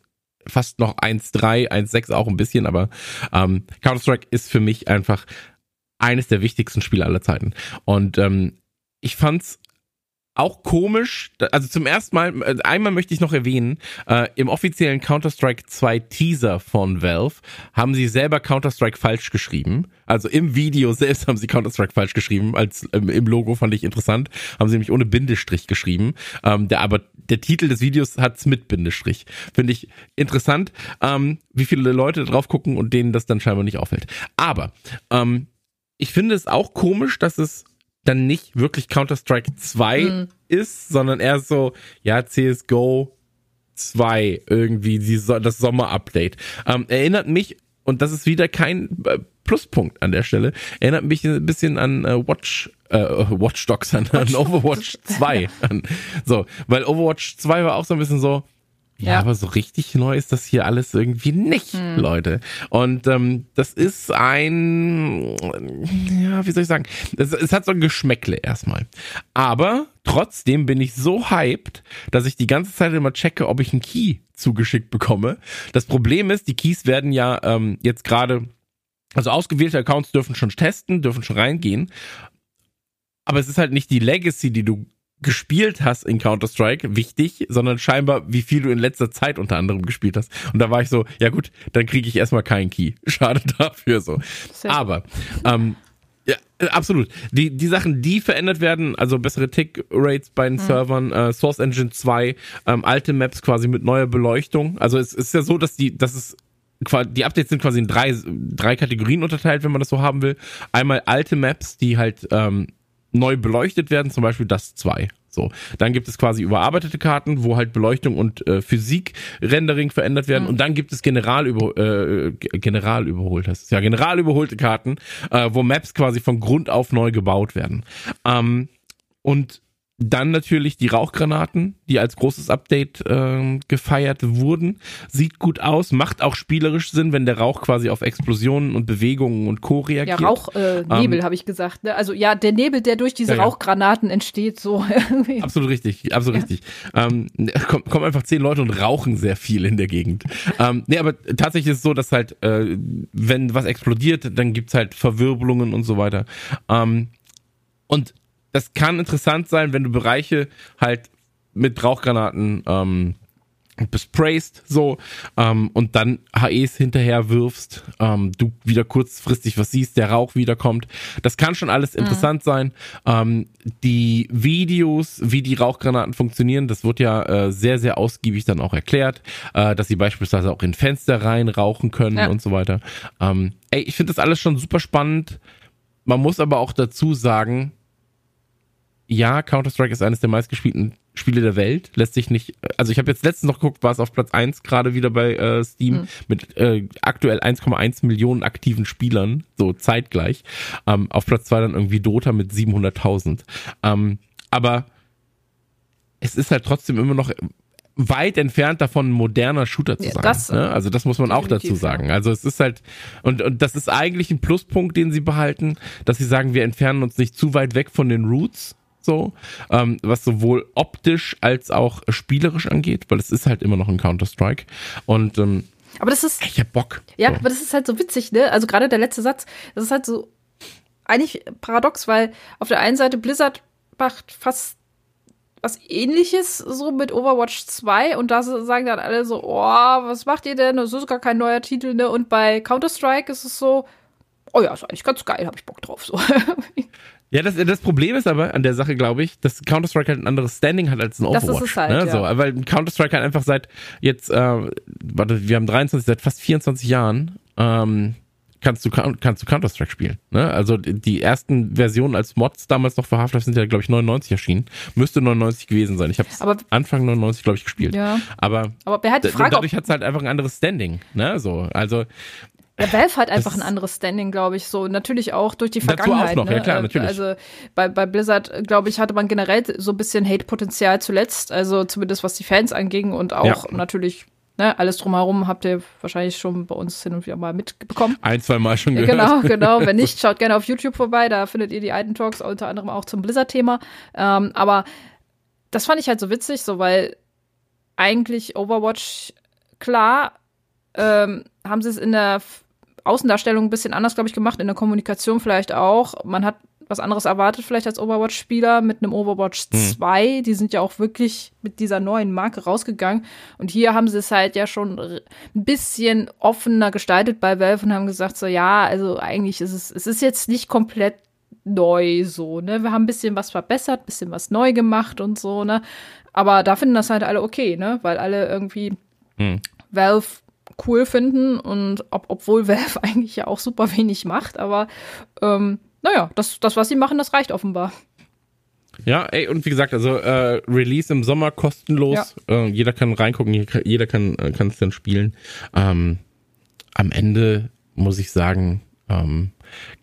[SPEAKER 1] fast noch 1.3, 1.6 auch ein bisschen, aber ähm, Counter-Strike ist für mich einfach eines der wichtigsten Spiele aller Zeiten. Und ähm, ich fand's auch komisch, also zum ersten Mal, äh, einmal möchte ich noch erwähnen, äh, im offiziellen Counter-Strike 2 Teaser von Valve haben sie selber Counter-Strike falsch geschrieben. Also im Video selbst haben sie Counter-Strike falsch geschrieben, als ähm, im Logo fand ich interessant, haben sie nämlich ohne Bindestrich geschrieben. Ähm, der, aber der Titel des Videos hat's mit Bindestrich. Finde ich interessant, ähm, wie viele Leute drauf gucken und denen das dann scheinbar nicht auffällt. Aber ähm, ich finde es auch komisch, dass es dann nicht wirklich Counter-Strike 2 mhm. ist, sondern eher so, ja, CSGO 2 irgendwie, die, das Sommer-Update. Ähm, erinnert mich, und das ist wieder kein äh, Pluspunkt an der Stelle, erinnert mich ein bisschen an äh, Watch, äh, Watch Dogs, an, an Overwatch 2. An, so, weil Overwatch 2 war auch so ein bisschen so, ja, ja, aber so richtig neu ist das hier alles irgendwie nicht, hm. Leute. Und ähm, das ist ein, ja, wie soll ich sagen, es, es hat so ein Geschmäckle erstmal. Aber trotzdem bin ich so hyped, dass ich die ganze Zeit immer checke, ob ich einen Key zugeschickt bekomme. Das Problem ist, die Keys werden ja ähm, jetzt gerade, also ausgewählte Accounts dürfen schon testen, dürfen schon reingehen. Aber es ist halt nicht die Legacy, die du gespielt hast in Counter-Strike wichtig, sondern scheinbar, wie viel du in letzter Zeit unter anderem gespielt hast. Und da war ich so, ja gut, dann kriege ich erstmal keinen Key. Schade dafür so. Aber ähm, ja, absolut. Die, die Sachen, die verändert werden, also bessere Tick-Rates bei den mhm. Servern, äh, Source Engine 2, ähm, alte Maps quasi mit neuer Beleuchtung. Also es ist ja so, dass die, dass es die Updates sind quasi in drei, drei Kategorien unterteilt, wenn man das so haben will. Einmal alte Maps, die halt ähm, neu beleuchtet werden, zum Beispiel das 2. So, dann gibt es quasi überarbeitete Karten, wo halt Beleuchtung und äh, Physik-Rendering verändert werden. Mhm. Und dann gibt es General, über, äh, General überholt, heißt es. Ja, General überholte Karten, äh, wo Maps quasi von Grund auf neu gebaut werden. Ähm, und dann natürlich die Rauchgranaten, die als großes Update äh, gefeiert wurden. Sieht gut aus, macht auch spielerisch Sinn, wenn der Rauch quasi auf Explosionen und Bewegungen und Co. reagiert.
[SPEAKER 3] Ja, Rauchnebel äh, ähm, habe ich gesagt. Ne? Also ja, der Nebel, der durch diese ja, Rauchgranaten entsteht, so
[SPEAKER 1] irgendwie. Absolut richtig, absolut ja. richtig. Ähm, kommen, kommen einfach zehn Leute und rauchen sehr viel in der Gegend. ähm, nee, aber tatsächlich ist es so, dass halt, äh, wenn was explodiert, dann gibt's halt Verwirbelungen und so weiter. Ähm, und das kann interessant sein, wenn du Bereiche halt mit Rauchgranaten ähm, besprayst so ähm, und dann HEs hinterher wirfst, ähm, du wieder kurzfristig was siehst, der Rauch wiederkommt. Das kann schon alles mhm. interessant mhm. sein. Ähm, die Videos, wie die Rauchgranaten funktionieren, das wird ja äh, sehr, sehr ausgiebig dann auch erklärt, äh, dass sie beispielsweise auch in Fenster rein rauchen können ja. und so weiter. Ähm, ey, ich finde das alles schon super spannend. Man muss aber auch dazu sagen, ja, Counter-Strike ist eines der meistgespielten Spiele der Welt. Lässt sich nicht, also ich habe jetzt letztens noch geguckt, war es auf Platz 1 gerade wieder bei äh, Steam mhm. mit äh, aktuell 1,1 Millionen aktiven Spielern, so zeitgleich. Ähm, auf Platz 2 dann irgendwie Dota mit 700.000. Ähm, aber es ist halt trotzdem immer noch weit entfernt davon, ein moderner Shooter zu ja, sein. Das, ne? Also das muss man auch dazu sagen. Also es ist halt, und, und das ist eigentlich ein Pluspunkt, den sie behalten, dass sie sagen, wir entfernen uns nicht zu weit weg von den Roots, so, ähm, was sowohl optisch als auch spielerisch angeht, weil es ist halt immer noch ein Counter-Strike. Und ähm,
[SPEAKER 3] aber das ist.
[SPEAKER 1] Ich hab Bock.
[SPEAKER 3] Ja, so. aber das ist halt so witzig, ne? Also gerade der letzte Satz, das ist halt so eigentlich paradox, weil auf der einen Seite Blizzard macht fast was ähnliches so mit Overwatch 2 und da sagen dann alle so, oh, was macht ihr denn? Das ist gar kein neuer Titel, ne? Und bei Counter-Strike ist es so, oh ja, ist eigentlich ganz geil, hab ich Bock drauf. So.
[SPEAKER 1] Ja, das, das Problem ist aber an der Sache, glaube ich, dass Counter-Strike halt ein anderes Standing hat als ein Overwatch. Das ist es halt, ne? ja. so, weil Counter-Strike halt einfach seit jetzt, äh, warte, wir haben 23, seit fast 24 Jahren, ähm, kannst du, kannst du Counter-Strike spielen. Ne? Also die ersten Versionen als Mods damals noch für Half-Life sind ja, glaube ich, 99 erschienen. Müsste 99 gewesen sein. Ich habe Anfang 99, glaube ich, gespielt. Ja. Aber,
[SPEAKER 3] aber wer hat die Frage,
[SPEAKER 1] dadurch hat es halt einfach ein anderes Standing. Ne? So, also
[SPEAKER 3] ja, Valve hat einfach ein anderes Standing, glaube ich, so. Natürlich auch durch die Vergangenheit. Dazu auch noch, ne? ja klar, natürlich. Also bei, bei Blizzard, glaube ich, hatte man generell so ein bisschen Hate-Potenzial zuletzt, also zumindest was die Fans anging und auch ja. natürlich ne, alles drumherum habt ihr wahrscheinlich schon bei uns hin und wieder mal mitbekommen.
[SPEAKER 1] Ein, zwei Mal schon
[SPEAKER 3] gehört. Genau, genau. Wenn nicht, schaut gerne auf YouTube vorbei, da findet ihr die alten Talks, unter anderem auch zum Blizzard-Thema. Ähm, aber das fand ich halt so witzig, so weil eigentlich Overwatch, klar, ähm, haben sie es in der Außendarstellung ein bisschen anders, glaube ich, gemacht, in der Kommunikation vielleicht auch. Man hat was anderes erwartet vielleicht als Overwatch-Spieler mit einem Overwatch 2. Mhm. Die sind ja auch wirklich mit dieser neuen Marke rausgegangen. Und hier haben sie es halt ja schon ein bisschen offener gestaltet bei Valve und haben gesagt so, ja, also eigentlich ist es, es ist jetzt nicht komplett neu so, ne? Wir haben ein bisschen was verbessert, ein bisschen was neu gemacht und so, ne? Aber da finden das halt alle okay, ne? Weil alle irgendwie mhm. Valve cool finden und ob, obwohl Valve eigentlich ja auch super wenig macht, aber ähm, naja, das, das, was sie machen, das reicht offenbar.
[SPEAKER 1] Ja, ey, und wie gesagt, also äh, Release im Sommer kostenlos. Ja. Äh, jeder kann reingucken, jeder kann äh, kann es dann spielen. Ähm, am Ende muss ich sagen, ähm,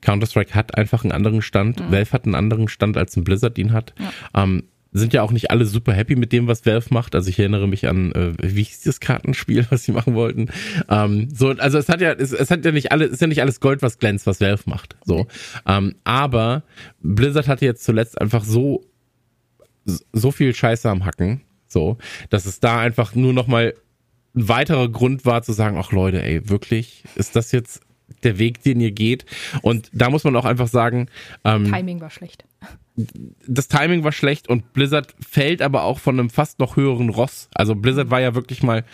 [SPEAKER 1] Counter-Strike hat einfach einen anderen Stand. Mhm. Valve hat einen anderen Stand, als ein Blizzard ihn hat. Ja. Ähm, sind ja auch nicht alle super happy mit dem, was Valve macht. Also ich erinnere mich an, äh, wie hieß das Kartenspiel, was sie machen wollten. Ähm, so, also es hat ja, es, es hat ja nicht alles, ist ja nicht alles Gold, was glänzt, was Valve macht. So, ähm, aber Blizzard hatte jetzt zuletzt einfach so so viel Scheiße am Hacken, so, dass es da einfach nur noch mal ein weiterer Grund war zu sagen, ach Leute, ey, wirklich, ist das jetzt der Weg, den ihr geht? Und da muss man auch einfach sagen,
[SPEAKER 3] ähm, Timing war schlecht
[SPEAKER 1] das Timing war schlecht und Blizzard fällt aber auch von einem fast noch höheren Ross. Also Blizzard war ja wirklich mal,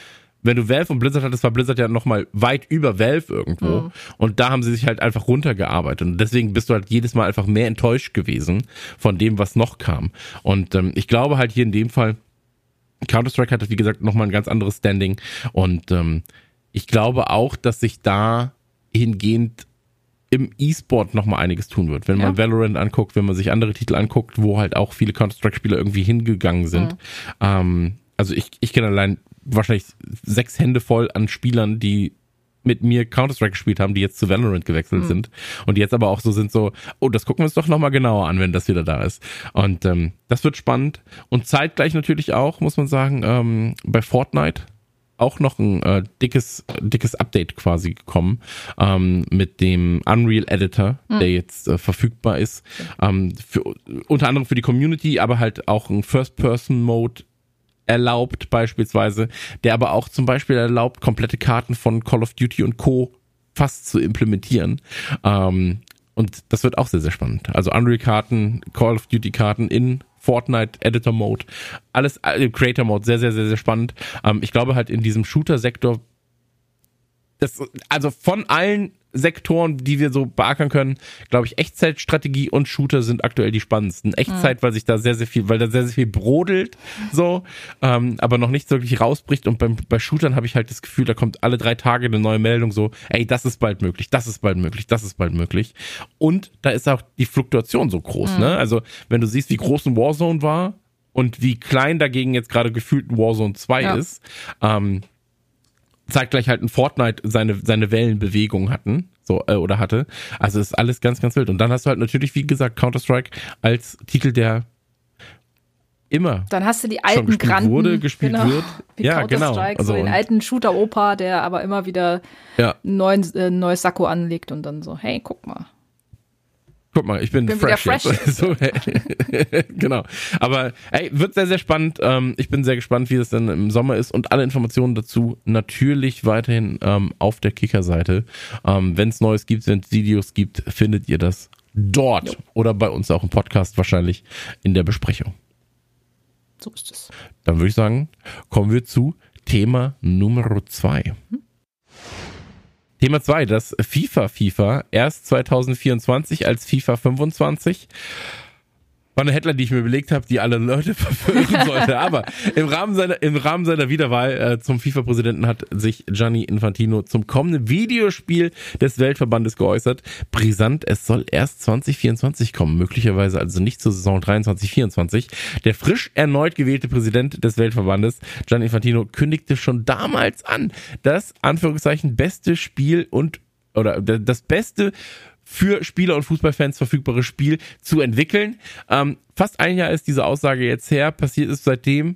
[SPEAKER 1] wenn du Valve und Blizzard hattest, war Blizzard ja noch mal weit über Valve irgendwo. Mhm. Und da haben sie sich halt einfach runtergearbeitet. Und deswegen bist du halt jedes Mal einfach mehr enttäuscht gewesen von dem, was noch kam. Und ähm, ich glaube halt hier in dem Fall, Counter-Strike hatte, wie gesagt, noch mal ein ganz anderes Standing. Und ähm, ich glaube auch, dass sich da hingehend im E-Sport noch mal einiges tun wird. Wenn man Valorant anguckt, wenn man sich andere Titel anguckt, wo halt auch viele Counter-Strike-Spieler irgendwie hingegangen sind. Mhm. Ähm, also ich, ich kenne allein wahrscheinlich sechs Hände voll an Spielern, die mit mir Counter-Strike gespielt haben, die jetzt zu Valorant gewechselt mhm. sind und die jetzt aber auch so sind so, oh, das gucken wir uns doch nochmal genauer an, wenn das wieder da ist. Und ähm, das wird spannend und zeitgleich natürlich auch, muss man sagen, ähm, bei Fortnite auch noch ein äh, dickes, dickes Update quasi gekommen ähm, mit dem Unreal Editor, mhm. der jetzt äh, verfügbar ist. Ähm, für, unter anderem für die Community, aber halt auch ein First-Person-Mode erlaubt beispielsweise, der aber auch zum Beispiel erlaubt, komplette Karten von Call of Duty und Co. fast zu implementieren. Ähm, und das wird auch sehr, sehr spannend. Also Unreal-Karten, Call of Duty-Karten in Fortnite Editor Mode, alles äh, Creator Mode, sehr, sehr, sehr, sehr spannend. Ähm, ich glaube halt in diesem Shooter-Sektor, also von allen Sektoren, die wir so beackern können, glaube ich, Echtzeitstrategie und Shooter sind aktuell die spannendsten. Echtzeit, mhm. weil sich da sehr, sehr viel, weil da sehr, sehr viel brodelt, so, ähm, aber noch nichts wirklich rausbricht. Und beim, bei Shootern habe ich halt das Gefühl, da kommt alle drei Tage eine neue Meldung so, ey, das ist bald möglich, das ist bald möglich, das ist bald möglich. Und da ist auch die Fluktuation so groß, mhm. ne? Also, wenn du siehst, wie groß ein Warzone war, und wie klein dagegen jetzt gerade gefühlt ein Warzone 2 ja. ist, ähm, zeitgleich halt ein Fortnite seine, seine Wellenbewegung hatten, so, äh, oder hatte. Also ist alles ganz, ganz wild. Und dann hast du halt natürlich, wie gesagt, Counter-Strike als Titel, der immer.
[SPEAKER 3] Dann hast du die alten gespielt Granden,
[SPEAKER 1] wurde, gespielt genau, wird.
[SPEAKER 3] Wie ja, genau. Also so den alten Shooter-Opa, der aber immer wieder ja. ein äh, neues Sakko anlegt und dann so, hey, guck mal.
[SPEAKER 1] Guck mal, ich bin, bin fresh, fresh jetzt. so, genau. Aber ey, wird sehr, sehr spannend. Ähm, ich bin sehr gespannt, wie das dann im Sommer ist und alle Informationen dazu natürlich weiterhin ähm, auf der Kicker-Seite. Ähm, wenn es Neues gibt, wenn es Videos gibt, findet ihr das dort jo. oder bei uns auch im Podcast wahrscheinlich in der Besprechung.
[SPEAKER 3] So ist es.
[SPEAKER 1] Dann würde ich sagen, kommen wir zu Thema Nummer zwei. Hm? Thema 2, das FIFA FIFA, erst 2024 als FIFA 25 war eine Headline, die ich mir überlegt habe, die alle Leute verwirren sollte. Aber im Rahmen seiner, im Rahmen seiner Wiederwahl äh, zum FIFA-Präsidenten hat sich Gianni Infantino zum kommenden Videospiel des Weltverbandes geäußert. Brisant, es soll erst 2024 kommen, möglicherweise also nicht zur Saison 23, 24. Der frisch erneut gewählte Präsident des Weltverbandes, Gianni Infantino, kündigte schon damals an, das Anführungszeichen beste Spiel und oder das beste für Spieler und Fußballfans verfügbare Spiel zu entwickeln. Ähm, fast ein Jahr ist diese Aussage jetzt her, passiert ist seitdem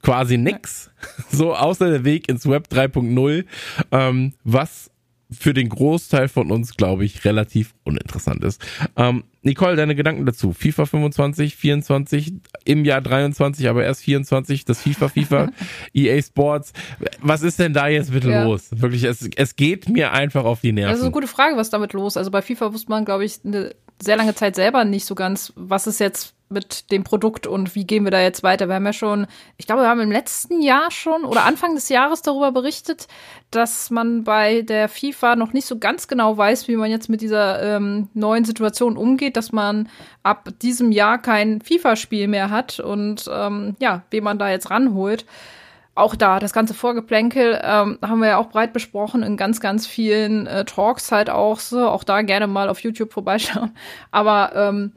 [SPEAKER 1] quasi nix, so außer der Weg ins Web 3.0, ähm, was für den Großteil von uns, glaube ich, relativ uninteressant ist. Ähm, Nicole, deine Gedanken dazu? FIFA 25, 24, im Jahr 23, aber erst 24, das FIFA, FIFA, EA Sports. Was ist denn da jetzt bitte ja. los? Wirklich, es, es geht mir einfach auf die Nerven.
[SPEAKER 3] Das ist eine gute Frage, was damit los? Also bei FIFA wusste man, glaube ich, eine sehr lange Zeit selber nicht so ganz, was ist jetzt mit dem Produkt und wie gehen wir da jetzt weiter. Wir haben ja schon, ich glaube, wir haben im letzten Jahr schon oder Anfang des Jahres darüber berichtet, dass man bei der FIFA noch nicht so ganz genau weiß, wie man jetzt mit dieser ähm, neuen Situation umgeht, dass man ab diesem Jahr kein FIFA-Spiel mehr hat und ähm, ja, wen man da jetzt ranholt. Auch da, das ganze Vorgeplänkel ähm, haben wir ja auch breit besprochen in ganz, ganz vielen äh, Talks halt auch so. Auch da gerne mal auf YouTube vorbeischauen. Aber ähm,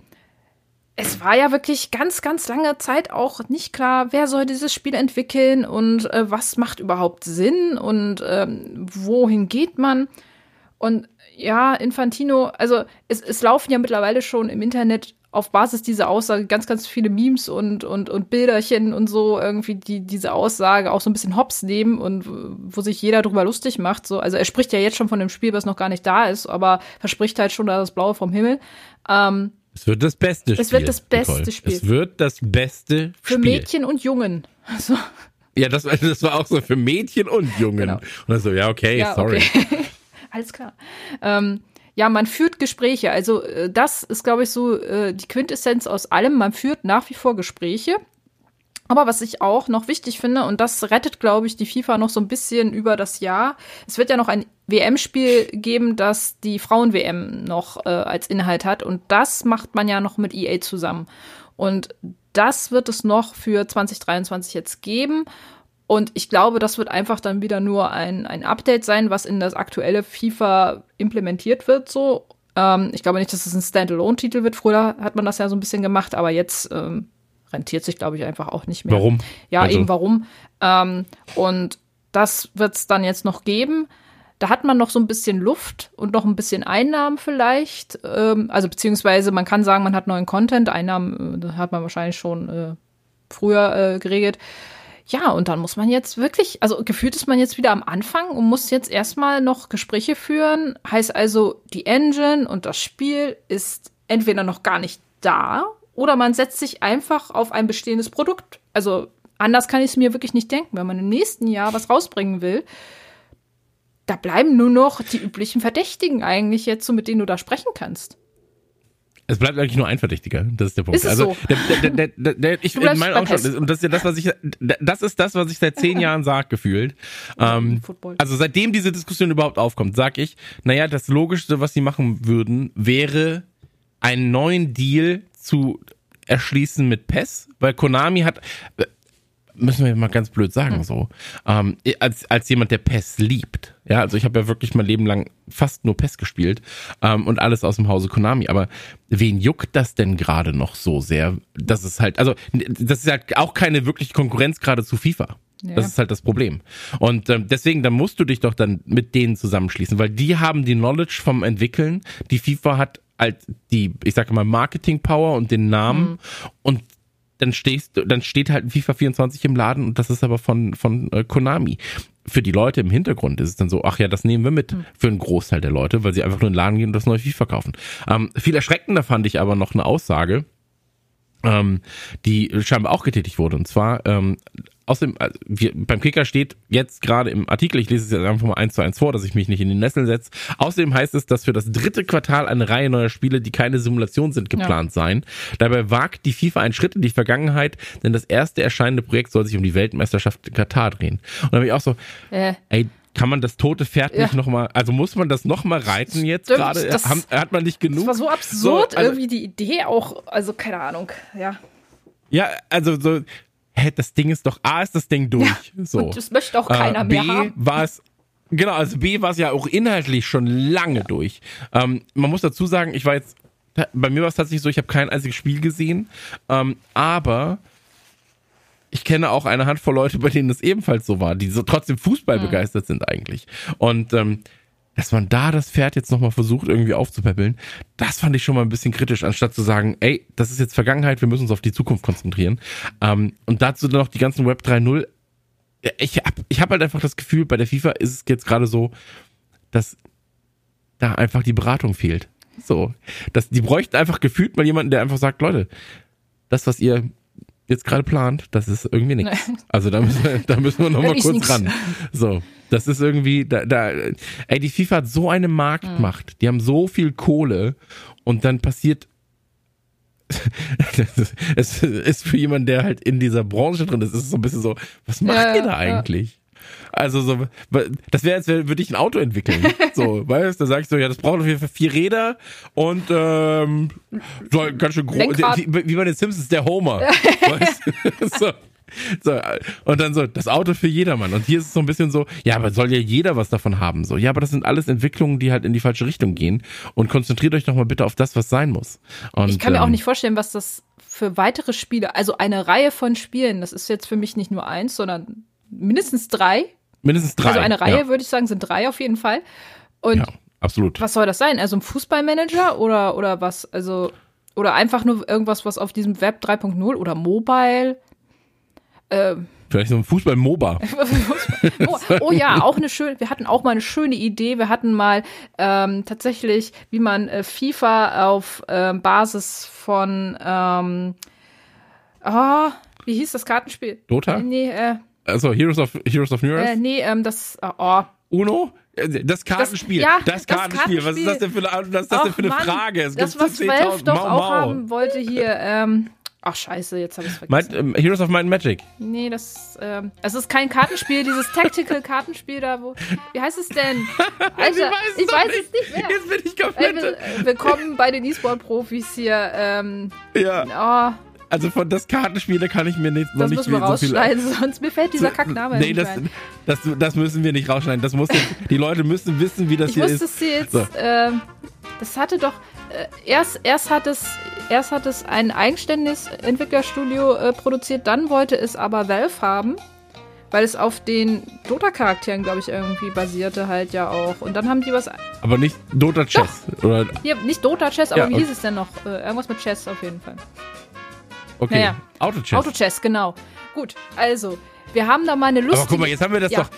[SPEAKER 3] es war ja wirklich ganz, ganz lange Zeit auch nicht klar, wer soll dieses Spiel entwickeln und äh, was macht überhaupt Sinn und ähm, wohin geht man. Und ja, Infantino, also es, es laufen ja mittlerweile schon im Internet auf Basis dieser Aussage ganz, ganz viele Memes und, und, und Bilderchen und so irgendwie, die diese Aussage auch so ein bisschen hops nehmen und wo sich jeder drüber lustig macht. So, also er spricht ja jetzt schon von dem Spiel, was noch gar nicht da ist, aber verspricht halt schon da das Blaue vom Himmel. Ähm,
[SPEAKER 1] es wird das beste Spiel.
[SPEAKER 3] Es wird das beste
[SPEAKER 1] Nicole.
[SPEAKER 3] Spiel.
[SPEAKER 1] Es wird das beste
[SPEAKER 3] Für
[SPEAKER 1] Spiel.
[SPEAKER 3] Für Mädchen und Jungen. Also.
[SPEAKER 1] Ja, das, das war auch so für Mädchen und Jungen. Genau. Und dann so, ja, okay, ja, sorry. Okay.
[SPEAKER 3] Alles klar. Ähm, ja, man führt Gespräche. Also äh, das ist, glaube ich, so äh, die Quintessenz aus allem. Man führt nach wie vor Gespräche. Aber was ich auch noch wichtig finde, und das rettet, glaube ich, die FIFA noch so ein bisschen über das Jahr. Es wird ja noch ein WM-Spiel geben, das die Frauen-WM noch äh, als Inhalt hat. Und das macht man ja noch mit EA zusammen. Und das wird es noch für 2023 jetzt geben. Und ich glaube, das wird einfach dann wieder nur ein, ein Update sein, was in das aktuelle FIFA implementiert wird, so. Ähm, ich glaube nicht, dass es ein Standalone-Titel wird. Früher hat man das ja so ein bisschen gemacht, aber jetzt ähm, rentiert sich, glaube ich, einfach auch nicht mehr.
[SPEAKER 1] Warum?
[SPEAKER 3] Ja, also. eben warum. Ähm, und das wird es dann jetzt noch geben. Da hat man noch so ein bisschen Luft und noch ein bisschen Einnahmen vielleicht. Ähm, also beziehungsweise man kann sagen, man hat neuen Content. Einnahmen äh, hat man wahrscheinlich schon äh, früher äh, geregelt. Ja, und dann muss man jetzt wirklich, also gefühlt ist man jetzt wieder am Anfang und muss jetzt erstmal noch Gespräche führen. Heißt also, die Engine und das Spiel ist entweder noch gar nicht da oder man setzt sich einfach auf ein bestehendes Produkt. Also anders kann ich es mir wirklich nicht denken. Wenn man im nächsten Jahr was rausbringen will, da bleiben nur noch die üblichen Verdächtigen eigentlich jetzt, so mit denen du da sprechen kannst.
[SPEAKER 1] Es bleibt eigentlich nur ein Verdächtiger. Das ist der Punkt.
[SPEAKER 3] Ist es
[SPEAKER 1] also,
[SPEAKER 3] so?
[SPEAKER 1] der, der, der, der, ich, in meinen
[SPEAKER 3] bei
[SPEAKER 1] Augen schon, und das ist ja das, was ich, das ist das, was ich seit zehn Jahren sage, gefühlt. Ähm, also seitdem diese Diskussion überhaupt aufkommt, sag ich, naja, das Logischste, was sie machen würden, wäre einen neuen Deal zu erschließen mit PES, weil Konami hat, müssen wir mal ganz blöd sagen so, ähm, als, als jemand, der PES liebt, ja, also ich habe ja wirklich mein Leben lang fast nur PES gespielt ähm, und alles aus dem Hause Konami, aber wen juckt das denn gerade noch so sehr, dass es halt, also das ist halt auch keine wirkliche Konkurrenz gerade zu FIFA.
[SPEAKER 3] Ja.
[SPEAKER 1] Das ist halt das Problem. Und ähm, deswegen, da musst du dich doch dann mit denen zusammenschließen, weil die haben die Knowledge vom Entwickeln, die FIFA hat als die, ich sage mal, Marketing Power und den Namen und dann stehst du, dann steht halt FIFA 24 im Laden und das ist aber von, von äh, Konami. Für die Leute im Hintergrund ist es dann so, ach ja, das nehmen wir mit für einen Großteil der Leute, weil sie einfach nur in den Laden gehen und das neue FIFA kaufen. Ähm, viel erschreckender fand ich aber noch eine Aussage, ähm, die scheinbar auch getätigt wurde. Und zwar, ähm, aus dem, also wir, beim Kicker steht jetzt gerade im Artikel, ich lese es jetzt einfach mal eins zu eins vor, dass ich mich nicht in den Nessel setze. Außerdem heißt es, dass für das dritte Quartal eine Reihe neuer Spiele, die keine Simulation sind, geplant seien. Dabei wagt die FIFA einen Schritt in die Vergangenheit, denn das erste erscheinende Projekt soll sich um die Weltmeisterschaft in Katar drehen. Und da habe ich auch so,
[SPEAKER 3] Äh,
[SPEAKER 1] ey, kann man das tote Pferd
[SPEAKER 3] Ja.
[SPEAKER 1] nicht nochmal, also muss man das nochmal reiten jetzt gerade? Hat man nicht genug?
[SPEAKER 3] das war so absurd,
[SPEAKER 1] So, also-
[SPEAKER 3] irgendwie die Idee auch, also keine Ahnung, ja.
[SPEAKER 1] Ja, also so, hä, das Ding ist doch, A ist das Ding durch. so.
[SPEAKER 3] Und das möchte auch keiner
[SPEAKER 1] äh,
[SPEAKER 3] mehr
[SPEAKER 1] B
[SPEAKER 3] haben.
[SPEAKER 1] war es, genau, also B war es ja auch inhaltlich schon lange durch. Ähm, man muss dazu sagen, ich war jetzt, bei mir war es tatsächlich so, ich habe kein einziges Spiel gesehen, ähm, aber ich kenne auch eine Handvoll Leute, bei denen es ebenfalls so war, die so trotzdem Fußball begeistert sind eigentlich. Und ähm, dass man da das Pferd jetzt nochmal versucht, irgendwie aufzupäppeln, das fand ich schon mal ein bisschen kritisch, anstatt zu sagen, ey, das ist jetzt Vergangenheit, wir müssen uns auf die Zukunft konzentrieren. Ähm, und dazu dann noch die ganzen Web 3.0. Ich hab, ich hab halt einfach das Gefühl, bei der FIFA ist es jetzt gerade so, dass da einfach die Beratung fehlt. So. dass die bräuchten einfach gefühlt mal jemanden, der einfach sagt, Leute, das, was ihr jetzt gerade plant, das ist irgendwie nichts. Also da müssen wir, da müssen wir noch mal
[SPEAKER 3] Ist
[SPEAKER 1] kurz
[SPEAKER 3] nix.
[SPEAKER 1] ran. So, das ist irgendwie, da, da, ey, die FIFA hat so eine Marktmacht, die haben so viel Kohle und dann passiert, es ist für jemanden, der halt in dieser Branche drin ist, ist es so ein bisschen so, was macht
[SPEAKER 3] Ja,
[SPEAKER 1] ihr da eigentlich? Also so, das wäre, als würde ich ein Auto entwickeln. So, weißt du, da sag ich so, ja, das braucht auf jeden Fall vier Räder und ähm, soll ganz schön groß, wie, bei den Simpsons, der Homer. weißt du? so. So, und dann so, das Auto für jedermann. Und hier ist es so ein bisschen so, ja, aber soll ja jeder was davon haben. So, ja, aber das sind alles Entwicklungen, die halt in die falsche Richtung gehen. Und konzentriert euch doch mal bitte auf das, was sein muss. Und,
[SPEAKER 3] Ich kann mir auch
[SPEAKER 1] ähm,
[SPEAKER 3] nicht vorstellen, was das für weitere Spiele, also eine Reihe von Spielen, das ist jetzt für mich nicht nur eins, sondern mindestens drei.
[SPEAKER 1] Mindestens drei.
[SPEAKER 3] Also eine Reihe,
[SPEAKER 1] Ja,
[SPEAKER 3] würde ich sagen, sind drei auf jeden Fall. Und
[SPEAKER 1] ja absolut.
[SPEAKER 3] was soll das sein? Also ein Fußballmanager oder, oder was? Also, oder einfach nur irgendwas, was auf diesem Web 3.0 oder Mobile. Ähm,
[SPEAKER 1] Vielleicht so ein Fußball-MOBA.
[SPEAKER 3] oh, oh ja, auch eine schöne, wir hatten auch mal eine schöne Idee. Wir hatten mal ähm, tatsächlich, wie man äh, FIFA auf ähm, Basis von ähm, ah, wie hieß das Kartenspiel?
[SPEAKER 1] Dota?
[SPEAKER 3] Nee, äh,
[SPEAKER 1] Also Heroes of, Heroes of New Earth?
[SPEAKER 3] äh, nee, ähm, das, äh, oh,
[SPEAKER 1] Uno? Das Kartenspiel.
[SPEAKER 3] ja,
[SPEAKER 1] Das,
[SPEAKER 3] das
[SPEAKER 1] Kartenspiel. Was ist das denn für eine, was ist das denn
[SPEAKER 3] ach
[SPEAKER 1] für eine
[SPEAKER 3] Mann,
[SPEAKER 1] Frage? Es
[SPEAKER 3] das,
[SPEAKER 1] gibt
[SPEAKER 3] was
[SPEAKER 1] 10.000
[SPEAKER 3] Valve doch
[SPEAKER 1] Mau,
[SPEAKER 3] auch
[SPEAKER 1] Mau.
[SPEAKER 3] haben wollte hier, ähm, ach scheiße, jetzt habe ich es vergessen.
[SPEAKER 1] Might, ähm, Heroes of Might and Magic.
[SPEAKER 3] Nee, das, ähm, es ist kein Kartenspiel, dieses Tactical-Kartenspiel da, wo, wie heißt es denn? Alter, ich
[SPEAKER 1] doch
[SPEAKER 3] weiß es nicht mehr.
[SPEAKER 1] Jetzt bin ich
[SPEAKER 3] Ey,
[SPEAKER 1] komplett.
[SPEAKER 3] äh, willkommen bei den E-Sport-Profis hier. Ähm,
[SPEAKER 1] ja,
[SPEAKER 3] oh,
[SPEAKER 1] also von das Kartenspiel, da kann ich mir nicht, noch
[SPEAKER 3] das
[SPEAKER 1] nicht
[SPEAKER 3] müssen wir
[SPEAKER 1] so viel.
[SPEAKER 3] rausschneiden, sonst mir fällt dieser Kackname
[SPEAKER 1] Nee,
[SPEAKER 3] nicht
[SPEAKER 1] das,
[SPEAKER 3] ein.
[SPEAKER 1] das, das müssen wir nicht rausschneiden. Das muss die Leute müssen wissen, wie das
[SPEAKER 3] Ich
[SPEAKER 1] hier ist.
[SPEAKER 3] es hier jetzt,
[SPEAKER 1] So.
[SPEAKER 3] ähm, das hatte doch, äh, erst, erst hat es, erst hat es ein eigenständiges Entwicklerstudio äh, produziert, dann wollte es aber Valve haben, weil es auf den Dota-Charakteren, glaube ich, irgendwie basierte halt ja auch. Und dann haben die was,
[SPEAKER 1] Aber nicht Dota Chess. Oder,
[SPEAKER 3] hier, nicht Dota Chess, aber
[SPEAKER 1] Ja,
[SPEAKER 3] wie hieß es denn noch? Äh, irgendwas mit Chess auf jeden Fall.
[SPEAKER 1] Okay.
[SPEAKER 3] Naja.
[SPEAKER 1] Auto Chess.
[SPEAKER 3] Auto-Chess, genau. Gut, also, wir haben da mal eine lustige...
[SPEAKER 1] Aber guck mal, jetzt haben wir das
[SPEAKER 3] Ja.
[SPEAKER 1] doch.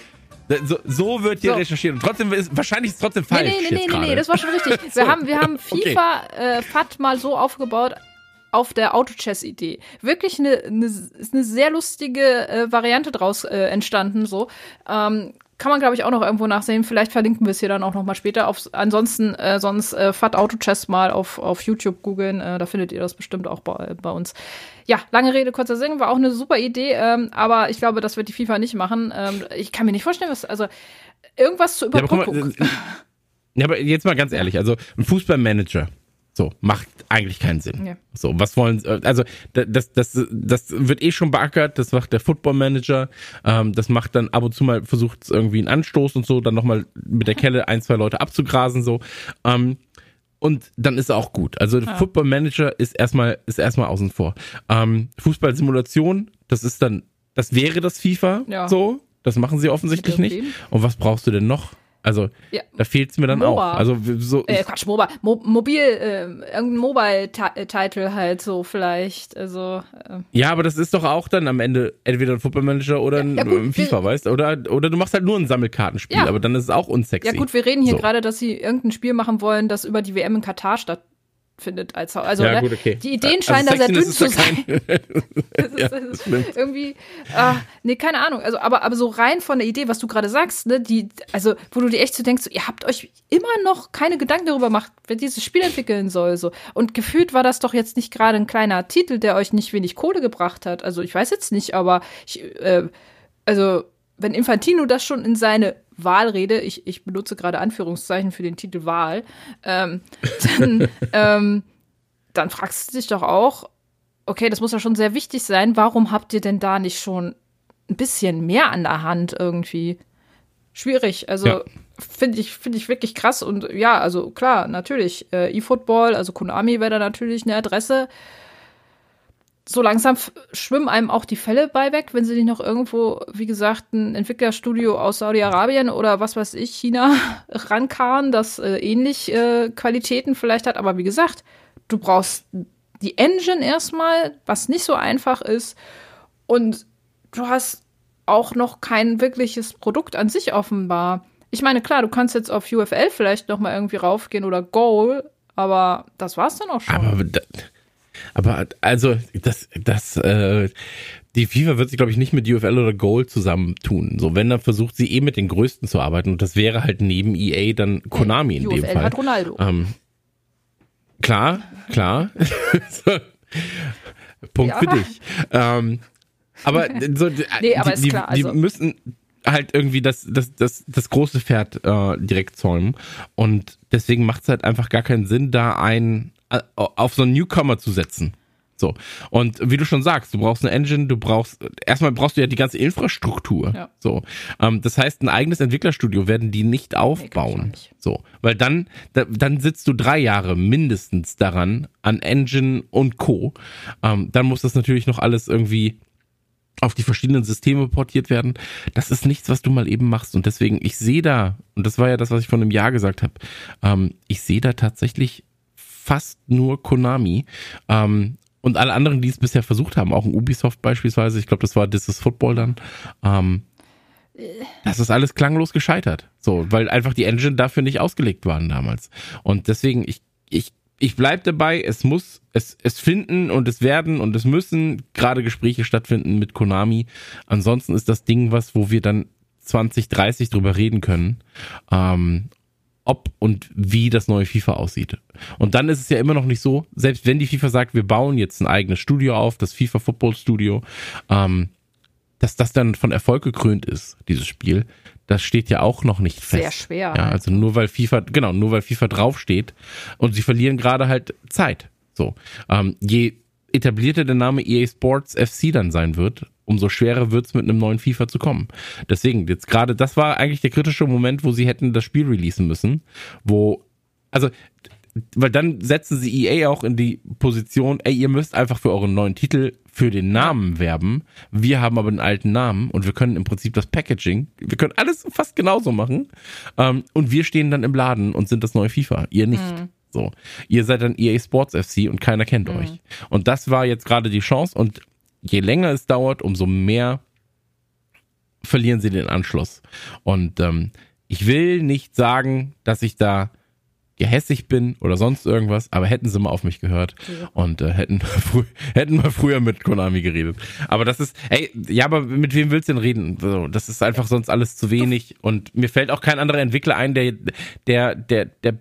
[SPEAKER 1] So, so wird hier
[SPEAKER 3] So.
[SPEAKER 1] recherchiert. Und trotzdem ist wahrscheinlich ist es trotzdem falsch.
[SPEAKER 3] nee, nee, nee, nee, nee, das war schon richtig.
[SPEAKER 1] So.
[SPEAKER 3] Wir haben, wir haben
[SPEAKER 1] Okay.
[SPEAKER 3] FIFA äh, FAT mal so aufgebaut auf der Auto-Chess-Idee. Wirklich eine, eine, ist eine sehr lustige äh, Variante draus äh, entstanden, so. Ähm, kann man, glaube ich, auch noch irgendwo nachsehen. Vielleicht verlinken wir es hier dann auch noch mal später. Auf, ansonsten, äh, sonst äh, Fat Auto Chess mal auf, auf YouTube googeln. Äh, da findet ihr das bestimmt auch bei, bei uns. Ja, lange Rede, kurzer Sinn, war auch eine super Idee. Ähm, aber ich glaube, das wird die FIFA nicht machen. Ähm, ich kann mir nicht vorstellen, was, also irgendwas zur Überbrückung. Ja,
[SPEAKER 1] aber, mal, ja, aber jetzt mal ganz ehrlich, also ein Fußballmanager so, macht eigentlich keinen Sinn. Ja. So, was wollen, also das, das, das wird eh schon beackert, das macht der Football Manager, ähm, das macht dann ab und zu mal, versucht irgendwie einen Anstoß und so, dann nochmal mit der Kelle ein, zwei Leute abzugrasen, so. Ähm, und dann ist er auch gut. Also ja. Football Manager ist erstmal, ist erstmal außen vor. Ähm, Fußball-Simulation, das ist dann, das wäre das FIFA, ja. so. Das machen sie offensichtlich nicht. Und was brauchst du denn noch? Also ja. da fehlt es mir dann
[SPEAKER 3] MOBA.
[SPEAKER 1] auch. Also so
[SPEAKER 3] äh, Quatsch, MOBA, Mo mobil, äh, irgendein Mobile-Title halt so vielleicht. Also
[SPEAKER 1] äh. ja, aber das ist doch auch dann am Ende entweder ein Football Manager oder ein, ja, gut, FIFA, weißt? Oder oder du machst halt nur ein Sammelkartenspiel, aber dann ist es auch unsexy.
[SPEAKER 3] Ja gut, wir reden hier so. gerade, dass sie irgendein Spiel machen wollen, das über die WM in Katar statt findet als Also ja, ne, gut, okay. die Ideen also scheinen also da sehr dünn zu sein. ja, ist, irgendwie, äh, nee, keine Ahnung. Also, aber, aber so rein von der Idee, was du gerade sagst, ne, die, also, wo du dir echt so denkst, so, ihr habt euch immer noch keine Gedanken darüber gemacht, wer dieses Spiel entwickeln soll, so. Und gefühlt war das doch jetzt nicht gerade ein kleiner Titel, der euch nicht wenig Kohle gebracht hat. Also, ich weiß jetzt nicht, aber ich, äh, also, wenn Infantino das schon in seine Wahlrede, ich, ich benutze gerade Anführungszeichen für den Titel Wahl, ähm, dann, ähm, dann fragst du dich doch auch, okay, das muss ja schon sehr wichtig sein, warum habt ihr denn da nicht schon ein bisschen mehr an der Hand irgendwie? Schwierig, also ja. finde ich, finde ich wirklich krass und ja, also klar, natürlich, äh, eFootball, also Konami wäre da natürlich eine Adresse, so langsam schwimmen einem auch die Fälle bei weg, wenn sie nicht noch irgendwo, wie gesagt, ein Entwicklerstudio aus Saudi-Arabien oder was weiß ich, China rankarren, das äh, ähnlich äh, Qualitäten vielleicht hat. Aber wie gesagt, du brauchst die Engine erstmal, was nicht so einfach ist. Und du hast auch noch kein wirkliches Produkt an sich offenbar. Ich meine, klar, du kannst jetzt auf UFL vielleicht noch mal irgendwie raufgehen oder Goal, aber das war's dann auch schon.
[SPEAKER 1] Aber aber also, das, das, äh, die FIFA wird sich, glaube ich, nicht mit UFL oder Gold zusammentun. So, wenn, dann versucht sie eh mit den Größten zu arbeiten. Und das wäre halt neben EA dann Konami in UFL dem Fall.
[SPEAKER 3] hat Ronaldo.
[SPEAKER 1] Ähm, klar, klar. so, Punkt ja. für dich. Ähm, aber so, nee, aber die, klar, also. die müssen halt irgendwie das, das, das, das große Pferd äh, direkt zäumen. Und deswegen macht es halt einfach gar keinen Sinn, da ein, auf so einen Newcomer zu setzen. So. Und wie du schon sagst, du brauchst eine Engine, du brauchst, erstmal brauchst du ja die ganze Infrastruktur. Ja. So. Ähm, das heißt, ein eigenes Entwicklerstudio werden die nicht aufbauen. Nee, nicht. So. Weil dann, da, dann sitzt du drei Jahre mindestens daran, an Engine und Co. Ähm, dann muss das natürlich noch alles irgendwie auf die verschiedenen Systeme portiert werden. Das ist nichts, was du mal eben machst. Und deswegen, ich sehe da, und das war ja das, was ich von einem Jahr gesagt habe, ähm, ich sehe da tatsächlich fast nur Konami. Ähm, und alle anderen, die es bisher versucht haben, auch ein Ubisoft beispielsweise, ich glaube, das war This is Football dann, ähm, das ist alles klanglos gescheitert. So, weil einfach die Engine dafür nicht ausgelegt waren damals. Und deswegen, ich, ich, ich bleib dabei, es muss, es, es finden und es werden und es müssen gerade Gespräche stattfinden mit Konami. Ansonsten ist das Ding was, wo wir dann 2030 drüber reden können. Ähm, ob und wie das neue FIFA aussieht. Und dann ist es ja immer noch nicht so, selbst wenn die FIFA sagt, wir bauen jetzt ein eigenes Studio auf, das FIFA Football Studio, ähm, dass das dann von Erfolg gekrönt ist, dieses Spiel, das steht ja auch noch nicht fest.
[SPEAKER 3] Sehr schwer.
[SPEAKER 1] Ja, also nur weil FIFA, genau, nur weil FIFA draufsteht und sie verlieren gerade halt Zeit. So, ähm, je etablierter der Name EA Sports FC dann sein wird, umso schwerer wird es mit einem neuen FIFA zu kommen. Deswegen, jetzt gerade, das war eigentlich der kritische Moment, wo sie hätten das Spiel releasen müssen, wo, also, weil dann setzen sie EA auch in die Position, ey, ihr müsst einfach für euren neuen Titel für den Namen werben. Wir haben aber einen alten Namen und wir können im Prinzip das Packaging, wir können alles fast genauso machen. Ähm, und wir stehen dann im Laden und sind das neue FIFA. Ihr nicht. Mhm. So. Ihr seid dann EA Sports FC und keiner kennt mhm. euch. Und das war jetzt gerade die Chance und je länger es dauert, umso mehr verlieren sie den Anschluss. Und ähm, ich will nicht sagen, dass ich da gehässig bin oder sonst irgendwas, aber hätten sie mal auf mich gehört ja. und äh, hätten, hätten mal früher mit Konami geredet. Aber das ist, ey, ja, aber mit wem willst du denn reden? So, das ist einfach sonst alles zu wenig und mir fällt auch kein anderer Entwickler ein, der, der, der, der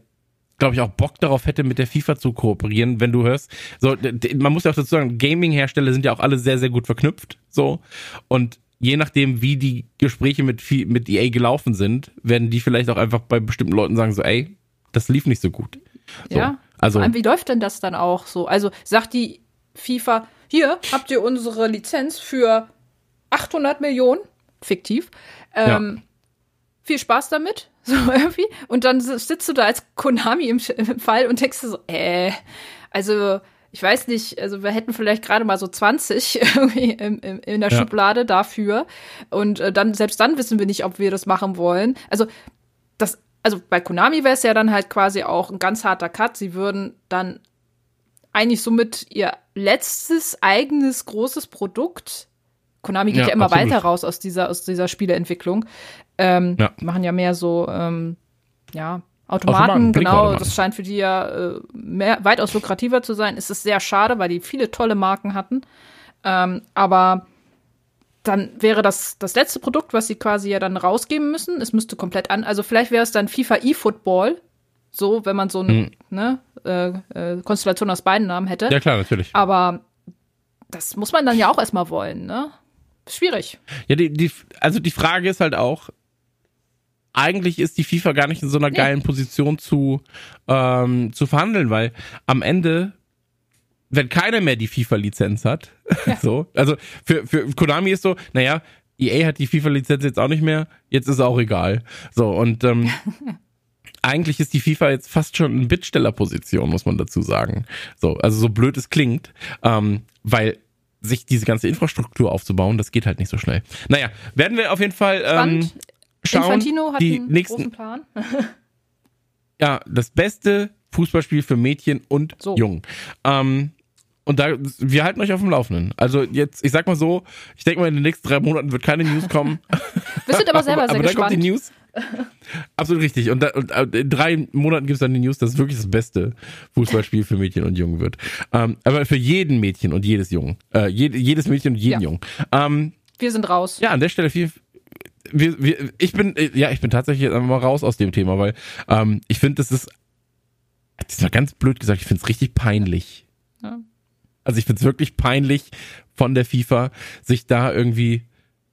[SPEAKER 1] glaube ich, auch Bock darauf hätte, mit der FIFA zu kooperieren, wenn du hörst. So, man muss ja auch dazu sagen, Gaming-Hersteller sind ja auch alle sehr, sehr gut verknüpft. So. Und je nachdem, wie die Gespräche mit, mit EA gelaufen sind, werden die vielleicht auch einfach bei bestimmten Leuten sagen, so, ey, das lief nicht so gut.
[SPEAKER 3] So, ja. Also, wie läuft denn das dann auch so? Also sagt die FIFA, hier habt ihr unsere Lizenz für 800 Millionen, fiktiv. Ähm, ja. Viel Spaß damit, so irgendwie. Und dann sitzt du da als Konami im, im Fall und denkst so, äh, also ich weiß nicht, also wir hätten vielleicht gerade mal so 20 irgendwie in, in, in der ja. Schublade dafür. Und äh, dann, selbst dann wissen wir nicht, ob wir das machen wollen. Also, das also bei Konami wäre es ja dann halt quasi auch ein ganz harter Cut. Sie würden dann eigentlich somit ihr letztes eigenes großes Produkt. Konami geht ja, ja immer absolut. weiter raus aus dieser, aus dieser Spieleentwicklung. Ähm, ja. Machen ja mehr so, ähm, ja, Automaten, Automaten genau, das scheint für die ja äh, mehr, weitaus lukrativer zu sein. Es ist sehr schade, weil die viele tolle Marken hatten. Ähm, aber dann wäre das das letzte Produkt, was sie quasi ja dann rausgeben müssen. Es müsste komplett an, also vielleicht wäre es dann FIFA eFootball, so wenn man so eine hm. ne, äh, äh, Konstellation aus beiden Namen hätte.
[SPEAKER 1] Ja klar, natürlich.
[SPEAKER 3] Aber das muss man dann ja auch erstmal wollen, ne? Schwierig.
[SPEAKER 1] Ja, die, die, also die Frage ist halt auch, eigentlich ist die FIFA gar nicht in so einer nee. geilen Position zu, ähm, zu verhandeln, weil am Ende wenn keiner mehr die FIFA-Lizenz hat, ja. so, also für, für Konami ist so, naja, EA hat die FIFA-Lizenz jetzt auch nicht mehr, jetzt ist auch egal. So, und ähm, eigentlich ist die FIFA jetzt fast schon in Bittstellerposition, muss man dazu sagen. So, also so blöd es klingt, ähm, weil sich diese ganze Infrastruktur aufzubauen, das geht halt nicht so schnell. Naja, werden wir auf jeden Fall ähm, schauen.
[SPEAKER 3] Infantino hat
[SPEAKER 1] die
[SPEAKER 3] einen
[SPEAKER 1] nächsten,
[SPEAKER 3] großen Plan.
[SPEAKER 1] ja, das beste Fußballspiel für Mädchen und so. Jungen. Ähm, und da, wir halten euch auf dem Laufenden. Also jetzt, ich sag mal so, ich denke mal, in den nächsten drei Monaten wird keine News kommen.
[SPEAKER 3] Wir sind aber selber
[SPEAKER 1] aber,
[SPEAKER 3] sehr
[SPEAKER 1] aber
[SPEAKER 3] gespannt.
[SPEAKER 1] Aber dann kommt die News. Absolut richtig. Und, da, und, äh, in drei Monaten gibt es dann die News, dass es wirklich das beste Fußballspiel für Mädchen und Jungen wird. Ähm, aber für jeden Mädchen und jedes Jungen. Äh, jed, jedes Mädchen und jeden ja. Jungen. Ähm,
[SPEAKER 3] wir sind raus.
[SPEAKER 1] Ja, an der Stelle viel. Wir, wir, ich bin, äh, ja, ich bin tatsächlich jetzt einfach mal raus aus dem Thema, weil ähm, ich finde, das ist, das mal ganz blöd gesagt, ich finde es richtig peinlich. Ja also ich finde es wirklich peinlich von der FIFA, sich da irgendwie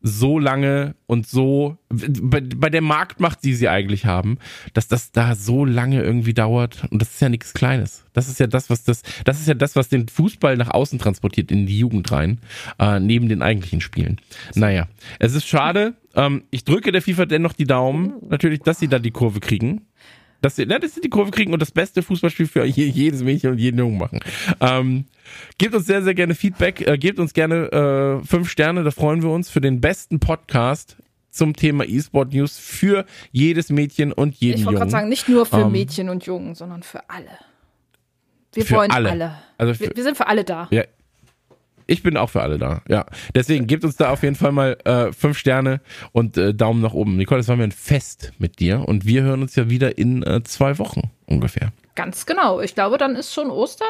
[SPEAKER 1] so lange und so bei, bei der Marktmacht, die sie eigentlich haben, dass das da so lange irgendwie dauert und das ist ja nichts Kleines. Das ist ja das, was das, das ist ja das, was den Fußball nach außen transportiert in die Jugend rein, äh, neben den eigentlichen Spielen. Naja, es ist schade. Ähm, ich drücke der FIFA dennoch die Daumen, natürlich, dass sie da die Kurve kriegen dass sie, dass sie die Kurve kriegen und das beste Fußballspiel für jedes Mädchen und jeden Jungen machen. Ähm, gebt uns sehr, sehr gerne Feedback, äh, gebt uns gerne äh, fünf Sterne, da freuen wir uns für den besten Podcast zum Thema E-Sport News für jedes Mädchen und jeden Jungen. Ich wollte gerade sagen,
[SPEAKER 3] nicht nur für ähm, Mädchen und Jungen, sondern für alle. Wir wollen alle. alle. Also für, wir, wir, sind für alle da.
[SPEAKER 1] Ja, ich bin auch für alle da. Ja. Deswegen gebt uns da auf jeden Fall mal äh, fünf Sterne und äh, Daumen nach oben. Nicole, das war mir ein Fest mit dir und wir hören uns ja wieder in äh, zwei Wochen ungefähr.
[SPEAKER 3] Ganz genau. Ich glaube, dann ist schon Ostern.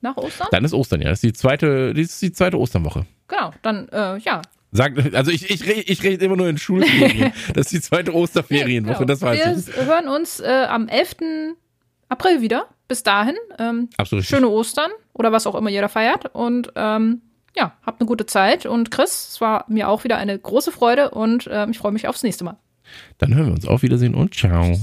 [SPEAKER 3] Nach Ostern?
[SPEAKER 1] Dann ist Ostern, ja. Das ist die zweite, das ist die zweite Osternwoche.
[SPEAKER 3] Genau, dann, äh, ja.
[SPEAKER 1] Sagt, also ich, ich, rede, ich rede immer nur in Schulferien. das ist die zweite Osterferienwoche, genau. das weiß
[SPEAKER 3] wir
[SPEAKER 1] ich.
[SPEAKER 3] Wir hören uns äh, am 11. April wieder. Bis dahin, ähm,
[SPEAKER 1] Absolut
[SPEAKER 3] schöne Ostern oder was auch immer jeder feiert. Und ähm, ja, habt eine gute Zeit. Und Chris, es war mir auch wieder eine große Freude und ähm, ich freue mich aufs nächste Mal.
[SPEAKER 1] Dann hören wir uns. Auf Wiedersehen und ciao.